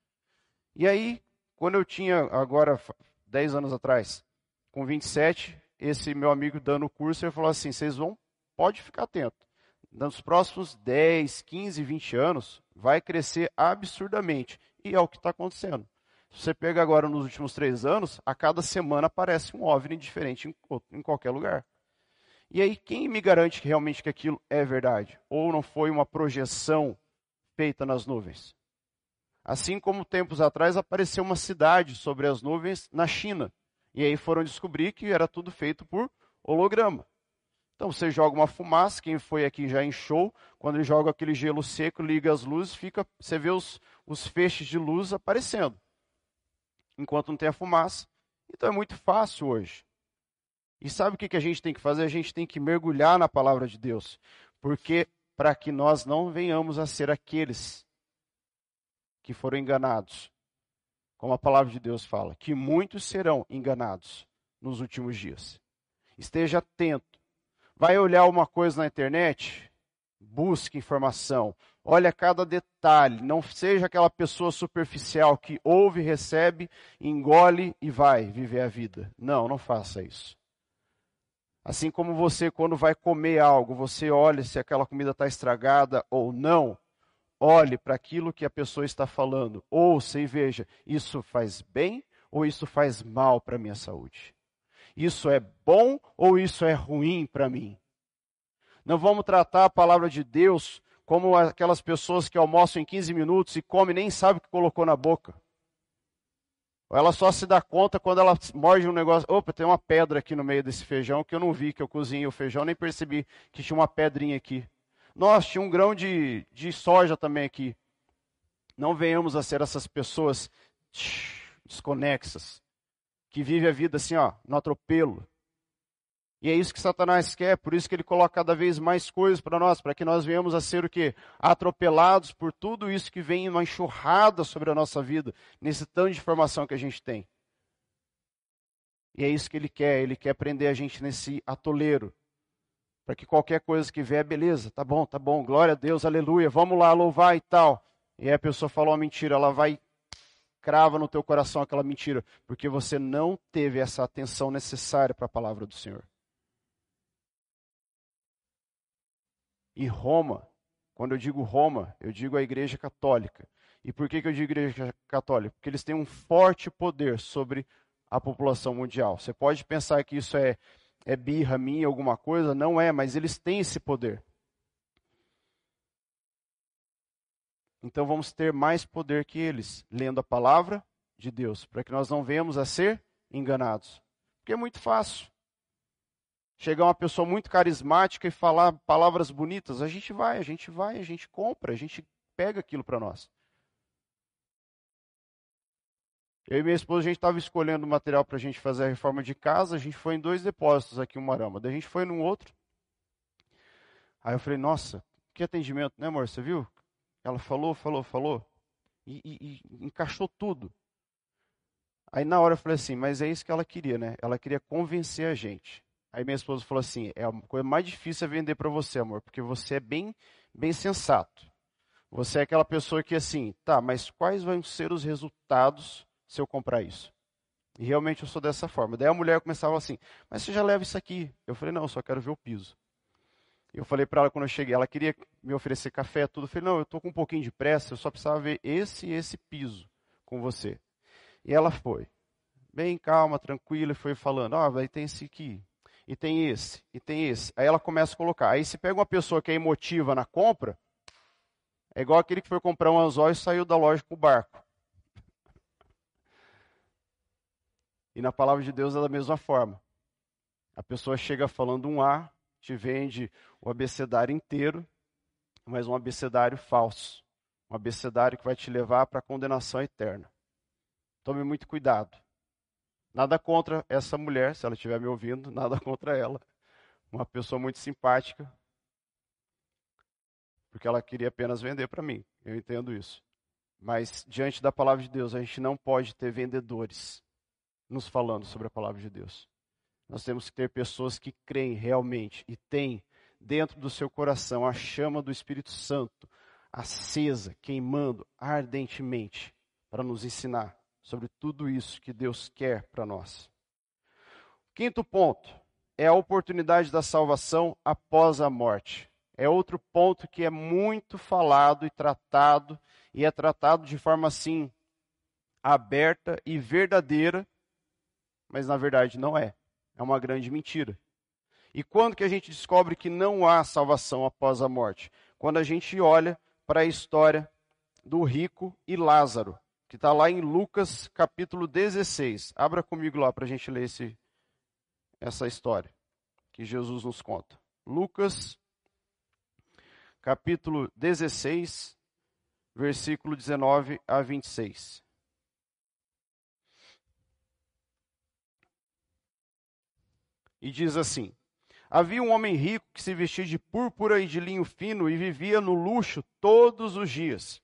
E aí, quando eu tinha, agora, 10 anos atrás, com 27, esse meu amigo dando o curso, ele falou assim: vocês vão, pode ficar atento nos próximos 10, 15, 20 anos, vai crescer absurdamente. E é o que está acontecendo. Se você pega agora nos últimos três anos, a cada semana aparece um OVNI diferente em, em qualquer lugar. E aí, quem me garante que realmente que aquilo é verdade? Ou não foi uma projeção feita nas nuvens. Assim como tempos atrás apareceu uma cidade sobre as nuvens na China. E aí foram descobrir que era tudo feito por holograma. Então você joga uma fumaça, quem foi aqui já show, quando ele joga aquele gelo seco, liga as luzes, fica, você vê os, os feixes de luz aparecendo. Enquanto não tem a fumaça. Então é muito fácil hoje. E sabe o que, que a gente tem que fazer? A gente tem que mergulhar na palavra de Deus. Porque para que nós não venhamos a ser aqueles que foram enganados. Como a palavra de Deus fala, que muitos serão enganados nos últimos dias. Esteja atento Vai olhar uma coisa na internet? Busque informação. Olha cada detalhe. Não seja aquela pessoa superficial que ouve, recebe, engole e vai viver a vida. Não, não faça isso. Assim como você, quando vai comer algo, você olha se aquela comida está estragada ou não. Olhe para aquilo que a pessoa está falando. Ouça e veja: isso faz bem ou isso faz mal para a minha saúde? Isso é bom ou isso é ruim para mim? Não vamos tratar a palavra de Deus como aquelas pessoas que almoçam em 15 minutos e comem nem sabe o que colocou na boca. Ela só se dá conta quando ela morde um negócio. Opa, tem uma pedra aqui no meio desse feijão que eu não vi que eu cozinhei o feijão, nem percebi que tinha uma pedrinha aqui. Nossa, tinha um grão de, de soja também aqui. Não venhamos a ser essas pessoas desconexas, que vive a vida assim, ó, no atropelo. E é isso que Satanás quer, por isso que ele coloca cada vez mais coisas para nós, para que nós venhamos a ser o quê? Atropelados por tudo isso que vem uma enxurrada sobre a nossa vida, nesse tanto de informação que a gente tem. E é isso que ele quer, ele quer prender a gente nesse atoleiro. Para que qualquer coisa que vier, beleza, tá bom, tá bom, glória a Deus, aleluia, vamos lá louvar e tal. E aí a pessoa falou uma mentira, ela vai crava no teu coração aquela mentira, porque você não teve essa atenção necessária para a palavra do Senhor. E Roma, quando eu digo Roma, eu digo a Igreja Católica. E por que, que eu digo Igreja Católica? Porque eles têm um forte poder sobre a população mundial. Você pode pensar que isso é, é birra minha, alguma coisa, não é, mas eles têm esse poder. Então vamos ter mais poder que eles, lendo a palavra de Deus, para que nós não venhamos a ser enganados. Porque é muito fácil. Chegar uma pessoa muito carismática e falar palavras bonitas, a gente vai, a gente vai, a gente compra, a gente pega aquilo para nós. Eu e minha esposa, a gente estava escolhendo material para a gente fazer a reforma de casa, a gente foi em dois depósitos aqui em Marama, daí a gente foi num outro. Aí eu falei, nossa, que atendimento, né amor, você viu? Ela falou, falou, falou. E, e, e, encaixou tudo. Aí na hora eu falei assim, mas é isso que ela queria, né? Ela queria convencer a gente. Aí minha esposa falou assim, é a coisa mais difícil é vender para você, amor, porque você é bem, bem sensato. Você é aquela pessoa que assim, tá, mas quais vão ser os resultados se eu comprar isso? E realmente eu sou dessa forma. Daí a mulher começava assim, mas você já leva isso aqui? Eu falei, não, eu só quero ver o piso. Eu falei para ela quando eu cheguei, ela queria me oferecer café, tudo. Eu falei, não, eu estou com um pouquinho de pressa, eu só precisava ver esse e esse piso com você. E ela foi, bem calma, tranquila, e foi falando, ah, vai ter esse aqui, e tem esse, e tem esse. Aí ela começa a colocar. Aí se pega uma pessoa que é emotiva na compra, é igual aquele que foi comprar um anzol e saiu da loja com o barco. E na palavra de Deus é da mesma forma. A pessoa chega falando um A, te vende o abecedário inteiro, mas um abecedário falso. Um abecedário que vai te levar para a condenação eterna. Tome muito cuidado. Nada contra essa mulher, se ela estiver me ouvindo, (laughs) nada contra ela. Uma pessoa muito simpática, porque ela queria apenas vender para mim. Eu entendo isso. Mas diante da palavra de Deus, a gente não pode ter vendedores nos falando sobre a palavra de Deus. Nós temos que ter pessoas que creem realmente e têm dentro do seu coração a chama do Espírito Santo acesa, queimando ardentemente para nos ensinar sobre tudo isso que Deus quer para nós. Quinto ponto é a oportunidade da salvação após a morte. É outro ponto que é muito falado e tratado, e é tratado de forma assim aberta e verdadeira, mas na verdade não é. É uma grande mentira. E quando que a gente descobre que não há salvação após a morte? Quando a gente olha para a história do rico e Lázaro, que está lá em Lucas capítulo 16. Abra comigo lá para a gente ler esse, essa história que Jesus nos conta. Lucas capítulo 16, versículo 19 a 26. E diz assim: Havia um homem rico que se vestia de púrpura e de linho fino e vivia no luxo todos os dias.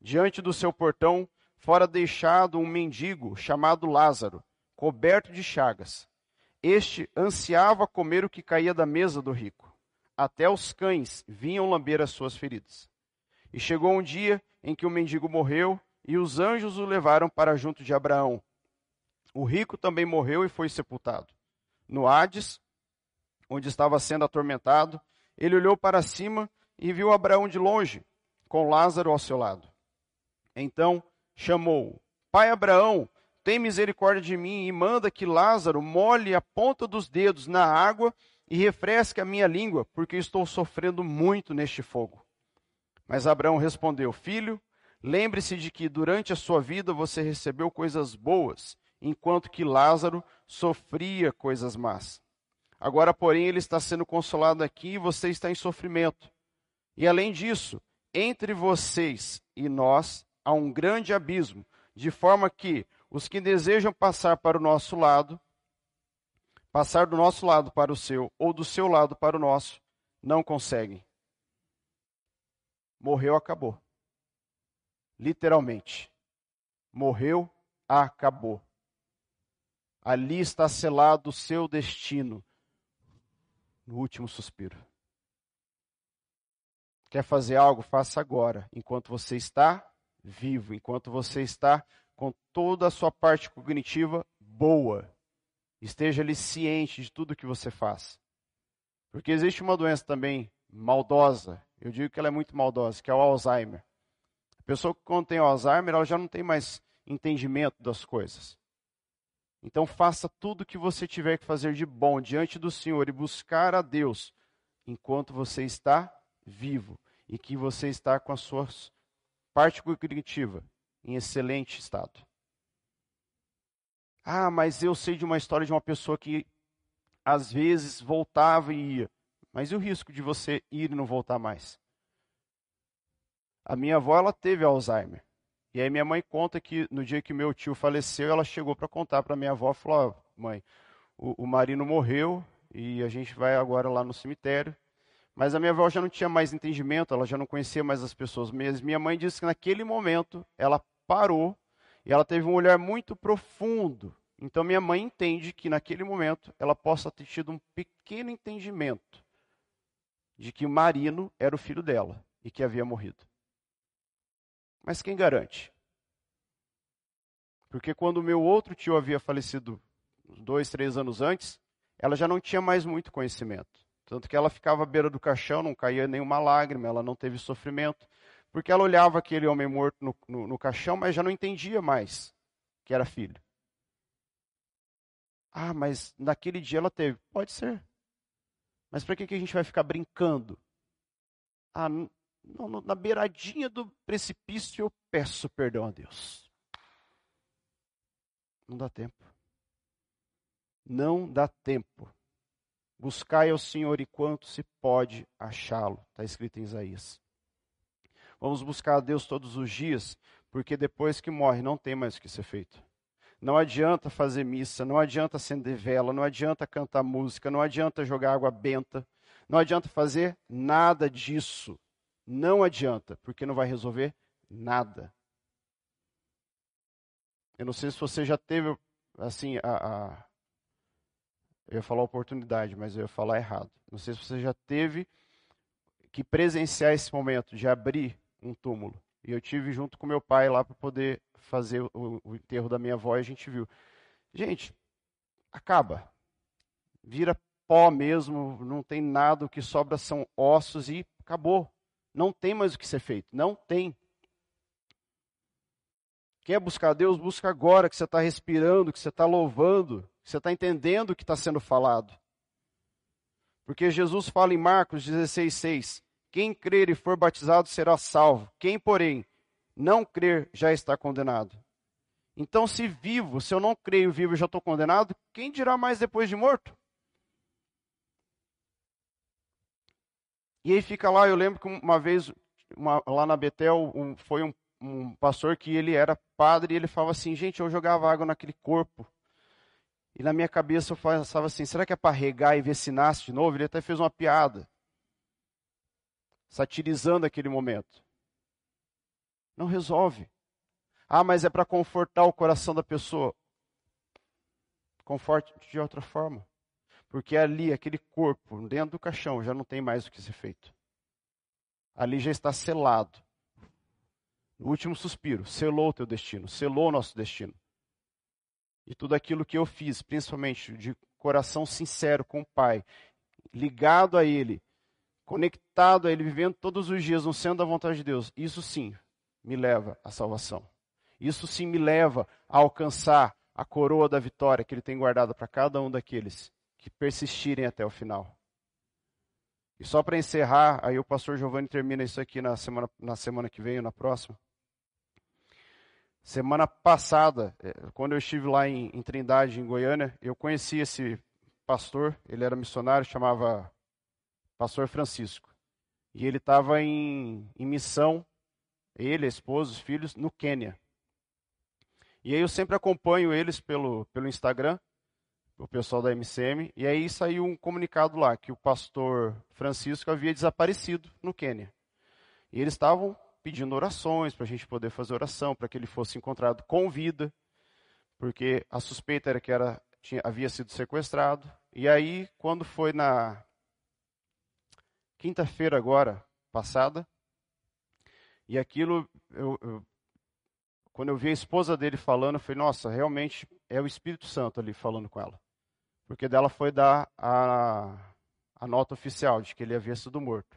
Diante do seu portão fora deixado um mendigo chamado Lázaro, coberto de chagas. Este ansiava comer o que caía da mesa do rico. Até os cães vinham lamber as suas feridas. E chegou um dia em que o mendigo morreu e os anjos o levaram para junto de Abraão. O rico também morreu e foi sepultado. No Hades, onde estava sendo atormentado, ele olhou para cima e viu Abraão de longe, com Lázaro ao seu lado. Então chamou: Pai Abraão, tem misericórdia de mim e manda que Lázaro molhe a ponta dos dedos na água e refresque a minha língua, porque estou sofrendo muito neste fogo. Mas Abraão respondeu: Filho, lembre-se de que durante a sua vida você recebeu coisas boas, enquanto que Lázaro sofria coisas más. Agora, porém, ele está sendo consolado aqui e você está em sofrimento. E além disso, entre vocês e nós há um grande abismo, de forma que os que desejam passar para o nosso lado, passar do nosso lado para o seu, ou do seu lado para o nosso, não conseguem. Morreu, acabou. Literalmente. Morreu, acabou. Ali está selado o seu destino no último suspiro. Quer fazer algo? Faça agora, enquanto você está vivo, enquanto você está com toda a sua parte cognitiva boa. Esteja ali ciente de tudo que você faz. Porque existe uma doença também maldosa, eu digo que ela é muito maldosa, que é o Alzheimer. A pessoa que tem Alzheimer, ela já não tem mais entendimento das coisas. Então faça tudo o que você tiver que fazer de bom diante do Senhor e buscar a Deus enquanto você está vivo e que você está com a sua parte cognitiva em excelente estado. Ah, mas eu sei de uma história de uma pessoa que às vezes voltava e ia. Mas e o risco de você ir e não voltar mais? A minha avó ela teve Alzheimer. E aí minha mãe conta que no dia que meu tio faleceu, ela chegou para contar para minha avó, falou: oh, "Mãe, o, o Marino morreu e a gente vai agora lá no cemitério". Mas a minha avó já não tinha mais entendimento, ela já não conhecia mais as pessoas. Mas minha mãe disse que naquele momento ela parou e ela teve um olhar muito profundo. Então minha mãe entende que naquele momento ela possa ter tido um pequeno entendimento de que o Marino era o filho dela e que havia morrido. Mas quem garante? Porque quando o meu outro tio havia falecido dois, três anos antes, ela já não tinha mais muito conhecimento. Tanto que ela ficava à beira do caixão, não caía nenhuma lágrima, ela não teve sofrimento. Porque ela olhava aquele homem morto no, no, no caixão, mas já não entendia mais que era filho. Ah, mas naquele dia ela teve. Pode ser. Mas para que, que a gente vai ficar brincando? Ah, no, na beiradinha do precipício, eu peço perdão a Deus. Não dá tempo. Não dá tempo. Buscai ao Senhor enquanto se pode achá-lo. Está escrito em Isaías. Vamos buscar a Deus todos os dias, porque depois que morre não tem mais o que ser feito. Não adianta fazer missa, não adianta acender vela, não adianta cantar música, não adianta jogar água benta, não adianta fazer nada disso. Não adianta, porque não vai resolver nada. Eu não sei se você já teve, assim, a, a, eu ia falar oportunidade, mas eu ia falar errado. Não sei se você já teve que presenciar esse momento de abrir um túmulo. E eu tive junto com meu pai lá para poder fazer o, o, enterro da minha avó e a gente viu. Gente, acaba. Vira pó mesmo, não tem nada, o que sobra são ossos e acabou. Não tem mais o que ser feito. Não tem. Quer buscar Deus? Busca agora que você está respirando, que você está louvando, que você está entendendo o que está sendo falado. Porque Jesus fala em Marcos 16,6: Quem crer e for batizado será salvo. Quem, porém, não crer já está condenado. Então, se vivo, se eu não creio vivo já estou condenado, quem dirá mais depois de morto? E aí fica lá, eu lembro que uma vez, uma, lá na Betel, um, foi um, um, pastor que ele era padre e ele falava assim, gente, eu jogava água naquele corpo. E na minha cabeça eu pensava assim, será que é para regar e ver se nasce de novo? Ele até fez uma piada, satirizando aquele momento. Não resolve. Ah, mas é para confortar o coração da pessoa. Conforte de outra forma. Porque ali, aquele corpo, dentro do caixão, já não tem mais o que ser feito. Ali já está selado. No último suspiro, selou o teu destino, selou o nosso destino. E tudo aquilo que eu fiz, principalmente de coração sincero com o Pai, ligado a Ele, conectado a Ele, vivendo todos os dias no centro da vontade de Deus, isso sim me leva à salvação. Isso sim me leva a alcançar a coroa da vitória que Ele tem guardado para cada um daqueles que persistirem até o final. E só para encerrar, aí o pastor Giovanni termina isso aqui na semana, na semana que vem, na próxima. Semana passada, eh, quando eu estive lá em, em Trindade, em Goiânia, eu conheci esse pastor, ele era missionário, chamava Pastor Francisco. E ele estava em, em missão, ele, a esposa, os filhos, no Quênia. E aí eu sempre acompanho eles pelo, pelo Instagram, o pessoal da MCM, e aí saiu um comunicado lá que o pastor Francisco havia desaparecido no Quênia. E eles estavam pedindo orações para a gente poder fazer oração, para que ele fosse encontrado com vida, porque a suspeita era que era, tinha, havia sido sequestrado. E aí, quando foi na quinta-feira agora, passada, e aquilo eu, eu quando eu vi a esposa dele falando, eu falei, nossa, realmente é o Espírito Santo ali falando com ela. Porque dela foi dar a, a nota oficial de que ele havia sido morto.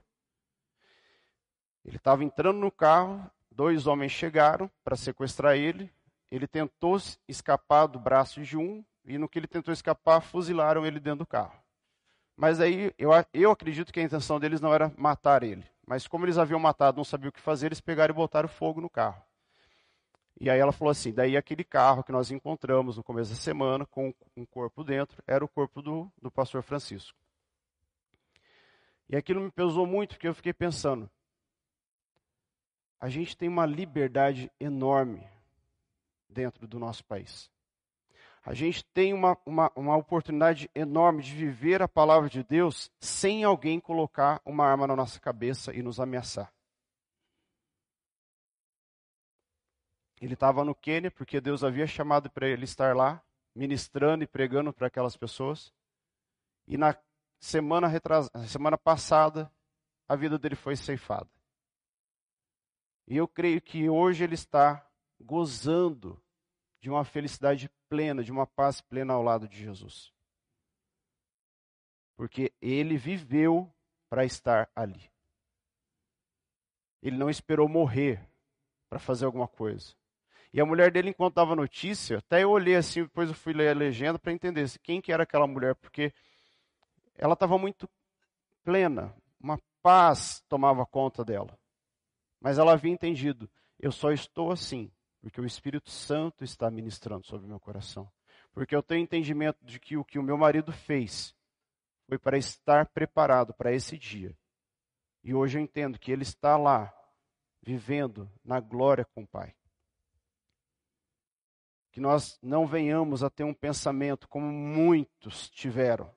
Ele estava entrando no carro, dois homens chegaram para sequestrar ele. Ele tentou escapar do braço de um, e no que ele tentou escapar, fuzilaram ele dentro do carro. Mas aí eu, eu acredito que a intenção deles não era matar ele. Mas como eles haviam matado, não sabiam o que fazer, eles pegaram e botaram fogo no carro. E aí ela falou assim: daí aquele carro que nós encontramos no começo da semana, com um corpo dentro, era o corpo do, do pastor Francisco. E aquilo me pesou muito, porque eu fiquei pensando: a gente tem uma liberdade enorme dentro do nosso país. A gente tem uma, uma, uma oportunidade enorme de viver a palavra de Deus sem alguém colocar uma arma na nossa cabeça e nos ameaçar. Ele estava no Quênia porque Deus havia chamado para ele estar lá, ministrando e pregando para aquelas pessoas. E na semana, retras... semana passada, a vida dele foi ceifada. E eu creio que hoje ele está gozando de uma felicidade plena, de uma paz plena ao lado de Jesus. Porque ele viveu para estar ali. Ele não esperou morrer para fazer alguma coisa. E a mulher dele, enquanto dava notícia, até eu olhei assim, depois eu fui ler a legenda para entender quem que era aquela mulher, porque ela estava muito plena, uma paz tomava conta dela. Mas ela havia entendido, eu só estou assim, porque o Espírito Santo está ministrando sobre o meu coração. Porque eu tenho entendimento de que o que o meu marido fez foi para estar preparado para esse dia. E hoje eu entendo que ele está lá, vivendo na glória com o Pai que nós não venhamos a ter um pensamento como muitos tiveram.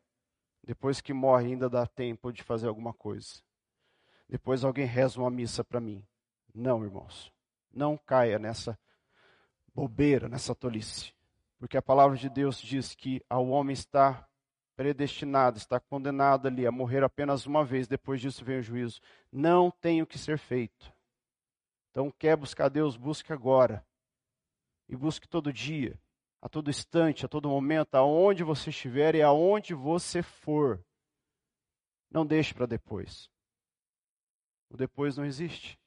Depois que morre, ainda dá tempo de fazer alguma coisa. Depois alguém reza uma missa para mim. Não, irmãos. Não caia nessa bobeira, nessa tolice. Porque a palavra de Deus diz que ao homem está predestinado, está condenado ali a morrer apenas uma vez, depois disso vem o juízo. Não tem o que ser feito. Então, quer buscar Deus, busque agora e busque todo dia, a todo instante, a todo momento, aonde você estiver e aonde você for. Não deixe para depois. O depois não existe.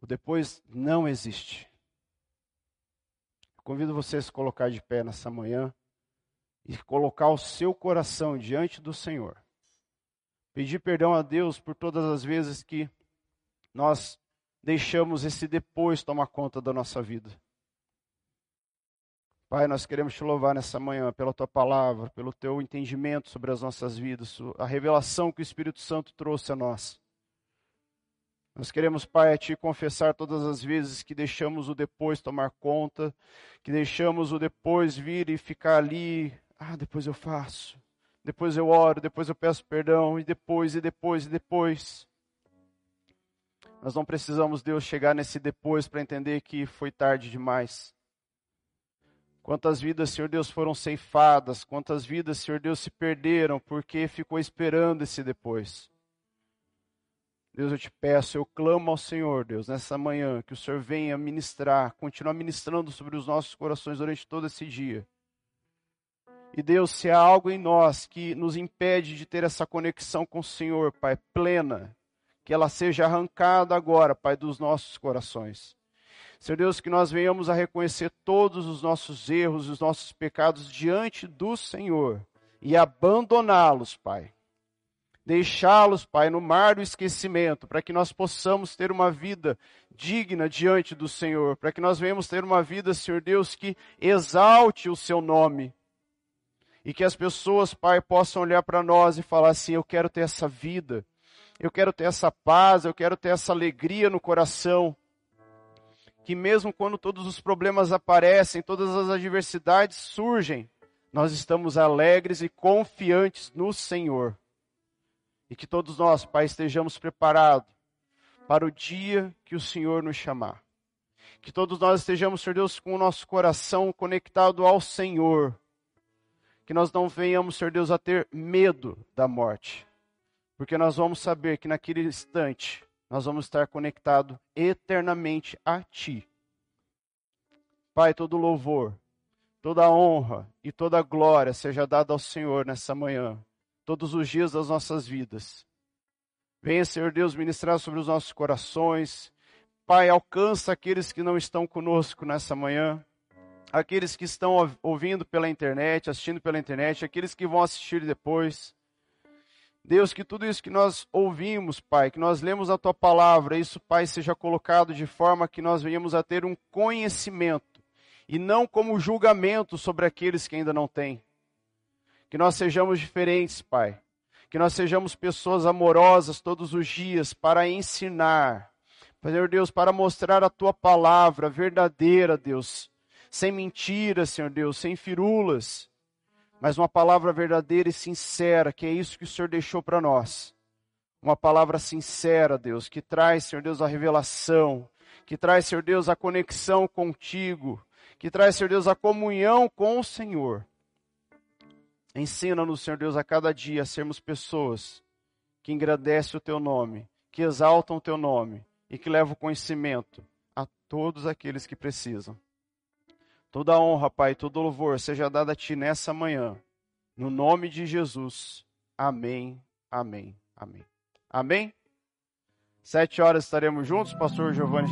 O depois não existe. Convido você a se colocar de pé nessa manhã e colocar o seu coração diante do Senhor, Pedir perdão a Deus por todas as vezes que nós deixamos esse depois tomar conta da nossa vida. Pai, nós queremos te louvar nessa manhã pela tua palavra, pelo teu entendimento sobre as nossas vidas, a revelação que o Espírito Santo trouxe a nós. Nós queremos, Pai, te confessar todas as vezes que deixamos o depois tomar conta, que deixamos o depois vir e ficar ali. Ah, depois eu faço, depois eu oro, depois eu peço perdão, e depois, e depois, e depois. Nós não precisamos, Deus, chegar nesse depois para entender que foi tarde demais. Quantas vidas, Senhor Deus, foram ceifadas, quantas vidas, Senhor Deus, se perderam porque ficou esperando esse depois. Deus, eu te peço, eu clamo ao Senhor, Deus, nessa manhã, que o Senhor venha ministrar, continuar ministrando sobre os nossos corações durante todo esse dia. E Deus, se há algo em nós que nos impede de ter essa conexão com o Senhor, Pai, plena, que ela seja arrancada agora, Pai, dos nossos corações. Senhor Deus, que nós venhamos a reconhecer todos os nossos erros, os nossos pecados diante do Senhor e abandoná-los, Pai deixá-los, Pai, no mar do esquecimento, para que nós possamos ter uma vida digna diante do Senhor, para que nós venhamos ter uma vida, Senhor Deus, que exalte o seu nome. E que as pessoas, Pai, possam olhar para nós e falar assim: eu quero ter essa vida, eu quero ter essa paz, eu quero ter essa alegria no coração. Que mesmo quando todos os problemas aparecem, todas as adversidades surgem, nós estamos alegres e confiantes no Senhor. E que todos nós, Pai, estejamos preparados para o dia que o Senhor nos chamar. Que todos nós estejamos, Senhor Deus, com o nosso coração conectado ao Senhor. Que nós não venhamos, Senhor Deus, a ter medo da morte. Porque nós vamos saber que naquele instante nós vamos estar conectados eternamente a Ti. Pai, todo louvor, toda honra e toda glória seja dada ao Senhor nessa manhã todos os dias das nossas vidas. Venha, Senhor Deus, ministrar sobre os nossos corações. Pai, alcança aqueles que não estão conosco nessa manhã, aqueles que estão ouvindo pela internet, assistindo pela internet, aqueles que vão assistir depois. Deus, que tudo isso que nós ouvimos, Pai, que nós lemos a Tua palavra, isso, Pai, seja colocado de forma que nós venhamos a ter um conhecimento e não como julgamento sobre aqueles que ainda não têm. Que nós sejamos diferentes, Pai. Que nós sejamos pessoas amorosas todos os dias para ensinar. Senhor Deus, para mostrar a tua palavra verdadeira, Deus. Sem mentiras, Senhor Deus, sem firulas. Mas uma palavra verdadeira e sincera, que é isso que o Senhor deixou para nós. Uma palavra sincera, Deus, que traz, Senhor Deus, a revelação, que traz, Senhor Deus, a conexão contigo, que traz, Senhor Deus, a comunhão com o Senhor. Ensina-nos, Senhor Deus, a cada dia a sermos pessoas que engrandecem o teu nome, que exaltam o teu nome e que levam conhecimento a todos aqueles que precisam. Toda honra, Pai, todo louvor seja dado a Ti nessa manhã. No nome de Jesus. Amém, amém, amém. Amém? Sete horas estaremos juntos, pastor Giovanni.